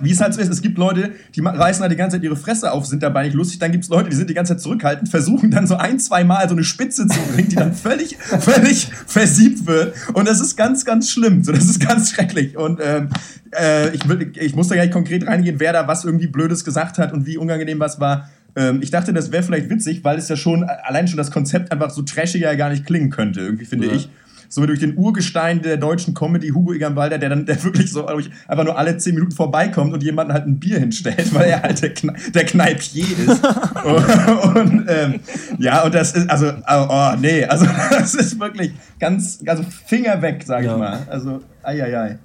wie es halt so ist, es gibt Leute, die reißen halt die ganze Zeit ihre Fresse auf, sind dabei nicht lustig. Dann gibt es Leute, die sind die ganze Zeit zurückhaltend, versuchen dann so ein, zwei Mal so eine Spitze zu bringen, die dann völlig, völlig versiebt wird. Und das ist ganz, ganz schlimm. So, das ist ganz schrecklich. Und ähm, äh, ich, will, ich muss da gar nicht konkret reingehen, wer da was irgendwie Blödes gesagt hat und wie unangenehm was war. Ähm, ich dachte, das wäre vielleicht witzig, weil es ja schon, allein schon das Konzept einfach so trashiger gar nicht klingen könnte, irgendwie finde Ja. ich. So durch den Urgestein der deutschen Comedy, Hugo Egan Walder, der dann der wirklich so ich, einfach nur alle zehn Minuten vorbeikommt und jemanden halt ein Bier hinstellt, weil er halt der, Kne der Kneipier ist. und, und ähm, ja, und das ist, also, oh, oh, nee, also das ist wirklich ganz, also Finger weg, sag ja. ich mal. Also, ei, ei, ei.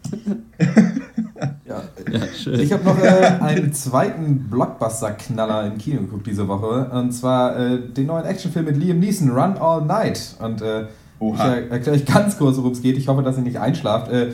Ja. ja schön. Ich habe noch äh, einen zweiten Blockbuster-Knaller im Kino geguckt diese Woche. Und zwar äh, den neuen Actionfilm mit Liam Neeson, Run All Night. Und äh, ich erkläre euch ganz kurz, worum es geht. Ich hoffe, dass ihr nicht einschlaft. Äh,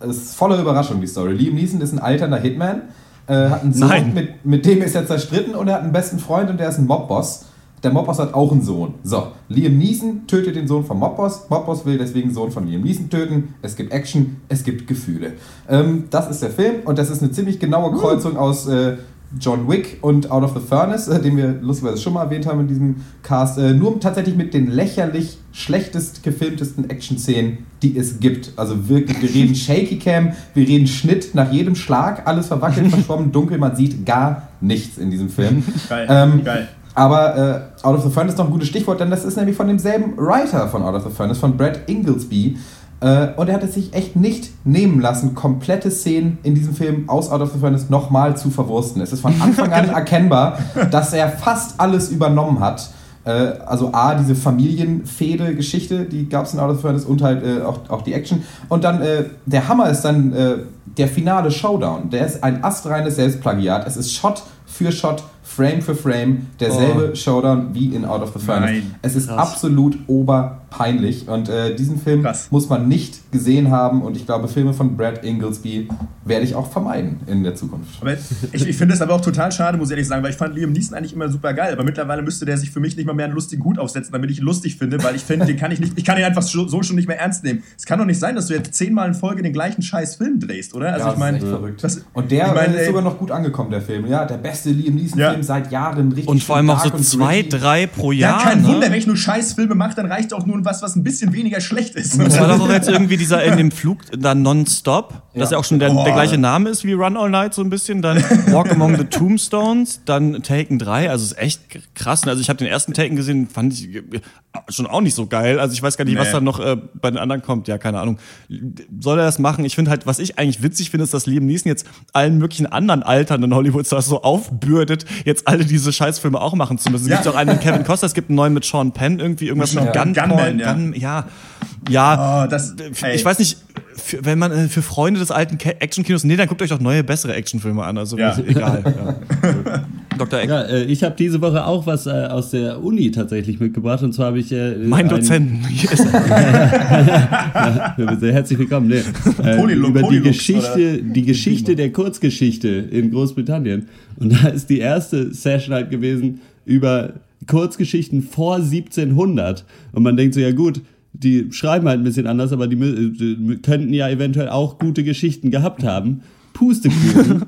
es ist voller Überraschung, die Story. Liam Neeson ist ein alternder Hitman, äh, hat einen Sohn, mit, mit dem ist er zerstritten und er hat einen besten Freund und der ist ein Mobboss. Der Mobboss hat auch einen Sohn. So, Liam Neeson tötet den Sohn vom Mobboss. Mobboss will deswegen Sohn von Liam Neeson töten. Es gibt Action, es gibt Gefühle. Ähm, das ist der Film und das ist eine ziemlich genaue Kreuzung aus äh, John Wick und Out of the Furnace, äh, den wir lustigerweise schon mal erwähnt haben in diesem Cast. Äh, nur tatsächlich mit den lächerlich schlechtest gefilmtesten Action-Szenen, die es gibt. Also wirklich, wir reden Shaky Cam, wir reden Schnitt nach jedem Schlag, alles verwackelt, verschwommen, dunkel, man sieht gar nichts in diesem Film. Geil, ähm, geil. Aber äh, Out of the Furnace ist noch ein gutes Stichwort, denn das ist nämlich von demselben Writer von Out of the Furnace, von Brad Inglesby. Äh, und er hat es sich echt nicht nehmen lassen, komplette Szenen in diesem Film aus Out of the Furnace nochmal zu verwursten. Es ist von Anfang an erkennbar, dass er fast alles übernommen hat. Äh, also A, diese Familienfehde-Geschichte, die gab es in Out of the Furnace und halt äh, auch, auch die Action. Und dann äh, der Hammer ist dann äh, der finale Showdown. Der ist ein astreines Selbstplagiat. Es ist Shot für Shot Frame für Frame derselbe oh. Showdown wie in Out of the Furnace. Nein. Es ist Krass. absolut oberpeinlich und äh, diesen Film Krass. muss man nicht gesehen haben und ich glaube, Filme von Brad Inglesby werde ich auch vermeiden in der Zukunft. Aber ich, ich finde es aber auch total schade, muss ich ehrlich sagen, weil ich fand Liam Neeson eigentlich immer super geil, aber mittlerweile müsste der sich für mich nicht mal mehr einen lustigen Hut aufsetzen, damit ich ihn lustig finde, weil ich finde, den kann ich nicht, ich kann ihn einfach so schon nicht mehr ernst nehmen. Es kann doch nicht sein, dass du jetzt zehnmal in Folge den gleichen scheiß Film drehst, oder? Also ja, ich meine, und der ich mein, ist sogar noch gut angekommen, der Film. Ja, der beste Liam Neeson Film ja. seit Jahren richtig Und vor allem auch so zwei, drei pro Jahr. Ja, kein ne? Wunder, wenn ich nur Scheißfilme mache, dann reicht auch nur was, was ein bisschen weniger schlecht ist. Das war doch auch jetzt irgendwie dieser in dem Flug dann Nonstop, ja. dass ja auch schon der, oh. der, gleiche Name ist wie Run All Night so ein bisschen. Dann Walk Among the Tombstones, dann Taken 3. Also ist echt krass. Also ich habe den ersten Taken gesehen, fand ich schon auch nicht so geil. Also ich weiß gar nicht, nee. was da noch äh, bei den anderen kommt. Ja, keine Ahnung. Soll er das machen? Ich finde halt, was ich eigentlich witzig finde, ist, dass Liam Neeson jetzt allen möglichen anderen alternden Hollywood-Stars so aufbürdet, jetzt alle diese Scheißfilme auch machen zu müssen. Es ja. gibt auch einen mit Kevin Costner, es gibt einen neuen mit Sean Penn, irgendwie irgendwas ja. mit Gunpoint. Gunman, ja. Gun, ja. Ja, oh, das, ich weiß nicht, für, wenn man äh, für Freunde des alten Actionkinos, nee, dann guckt euch doch neue, bessere Actionfilme an. Also ja. egal. Ja. Dr. Eck. Ja, äh, ich habe diese Woche auch was äh, aus der Uni tatsächlich mitgebracht. Und zwar habe ich. Äh, mein Dozenten. ja, sehr herzlich willkommen. Nee, Polylux, über die Geschichte, die Geschichte der Kurzgeschichte in Großbritannien. Und da ist die erste Session halt gewesen über Kurzgeschichten vor 1700. Und man denkt so, ja gut, die schreiben halt ein bisschen anders, aber die, die könnten ja eventuell auch gute Geschichten gehabt haben. Pustekuchen.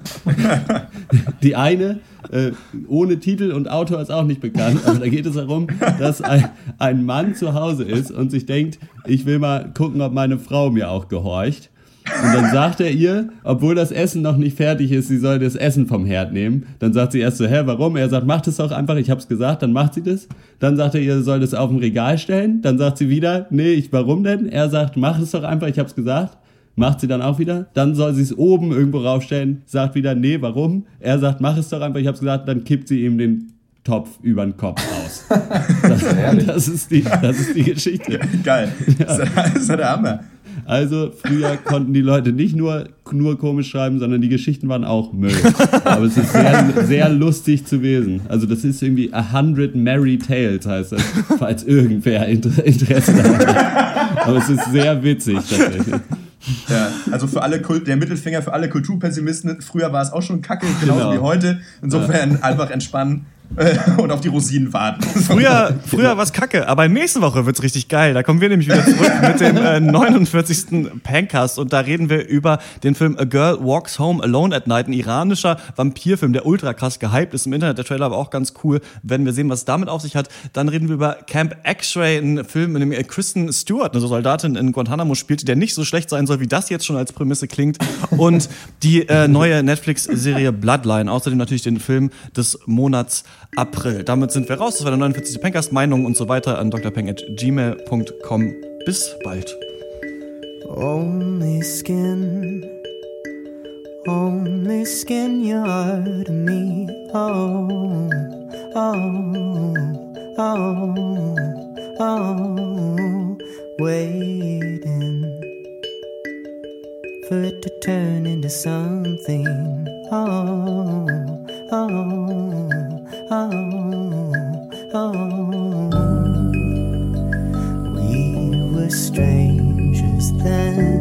die eine, äh, ohne Titel und Autor ist auch nicht bekannt, aber da geht es darum, dass ein, ein Mann zu Hause ist und sich denkt, ich will mal gucken, ob meine Frau mir auch gehorcht. Und dann sagt er ihr, obwohl das Essen noch nicht fertig ist, sie soll das Essen vom Herd nehmen. Dann sagt sie erst so, hä, warum? Er sagt, mach das doch einfach, ich hab's gesagt, dann macht sie das. Dann sagt er ihr, sie soll das auf dem Regal stellen. Dann sagt sie wieder, nee, ich, warum denn? Er sagt, mach es doch einfach, ich hab's gesagt. Macht sie dann auch wieder. Dann soll sie es oben irgendwo raufstellen, sagt wieder, nee, warum? Er sagt, mach es doch einfach, ich hab's gesagt, dann kippt sie ihm den Topf über den Kopf aus. Das, das, ist, die, das ist die Geschichte. Geil. Das ist der Hammer. Also früher konnten die Leute nicht nur, nur komisch schreiben, sondern die Geschichten waren auch Müll. Aber es ist sehr, sehr lustig zu lesen. Also das ist irgendwie A Hundred Merry Tales heißt das, falls irgendwer Interesse daran hat. Aber es ist sehr witzig tatsächlich. Ja, also für alle Kult, der Mittelfinger für alle Kulturpessimisten, früher war es auch schon kacke, genauso genau. wie heute. Insofern ja. einfach entspannen. und auf die Rosinen warten. Früher, früher war es kacke, aber nächste Woche wird es richtig geil. Da kommen wir nämlich wieder zurück mit dem äh, 49. Pancast und da reden wir über den Film A Girl Walks Home Alone at Night, ein iranischer Vampirfilm, der ultra krass gehypt ist im Internet. Der Trailer war auch ganz cool. Werden wir sehen, was es damit auf sich hat. Dann reden wir über Camp X-Ray, ein Film, in dem äh, Kristen Stewart, eine Soldatin in Guantanamo spielte, der nicht so schlecht sein soll, wie das jetzt schon als Prämisse klingt. Und die äh, neue Netflix-Serie Bloodline. Außerdem natürlich den Film des Monats April. Damit sind wir raus. Das war der 49. Pencast. Meinungen und so weiter an drpeng.gmail.com. Bis bald. Only skin, only skin you're to me. Oh, oh, oh, oh, waiting for it to turn into something. Oh, oh, Oh, oh, oh. We were strangers then.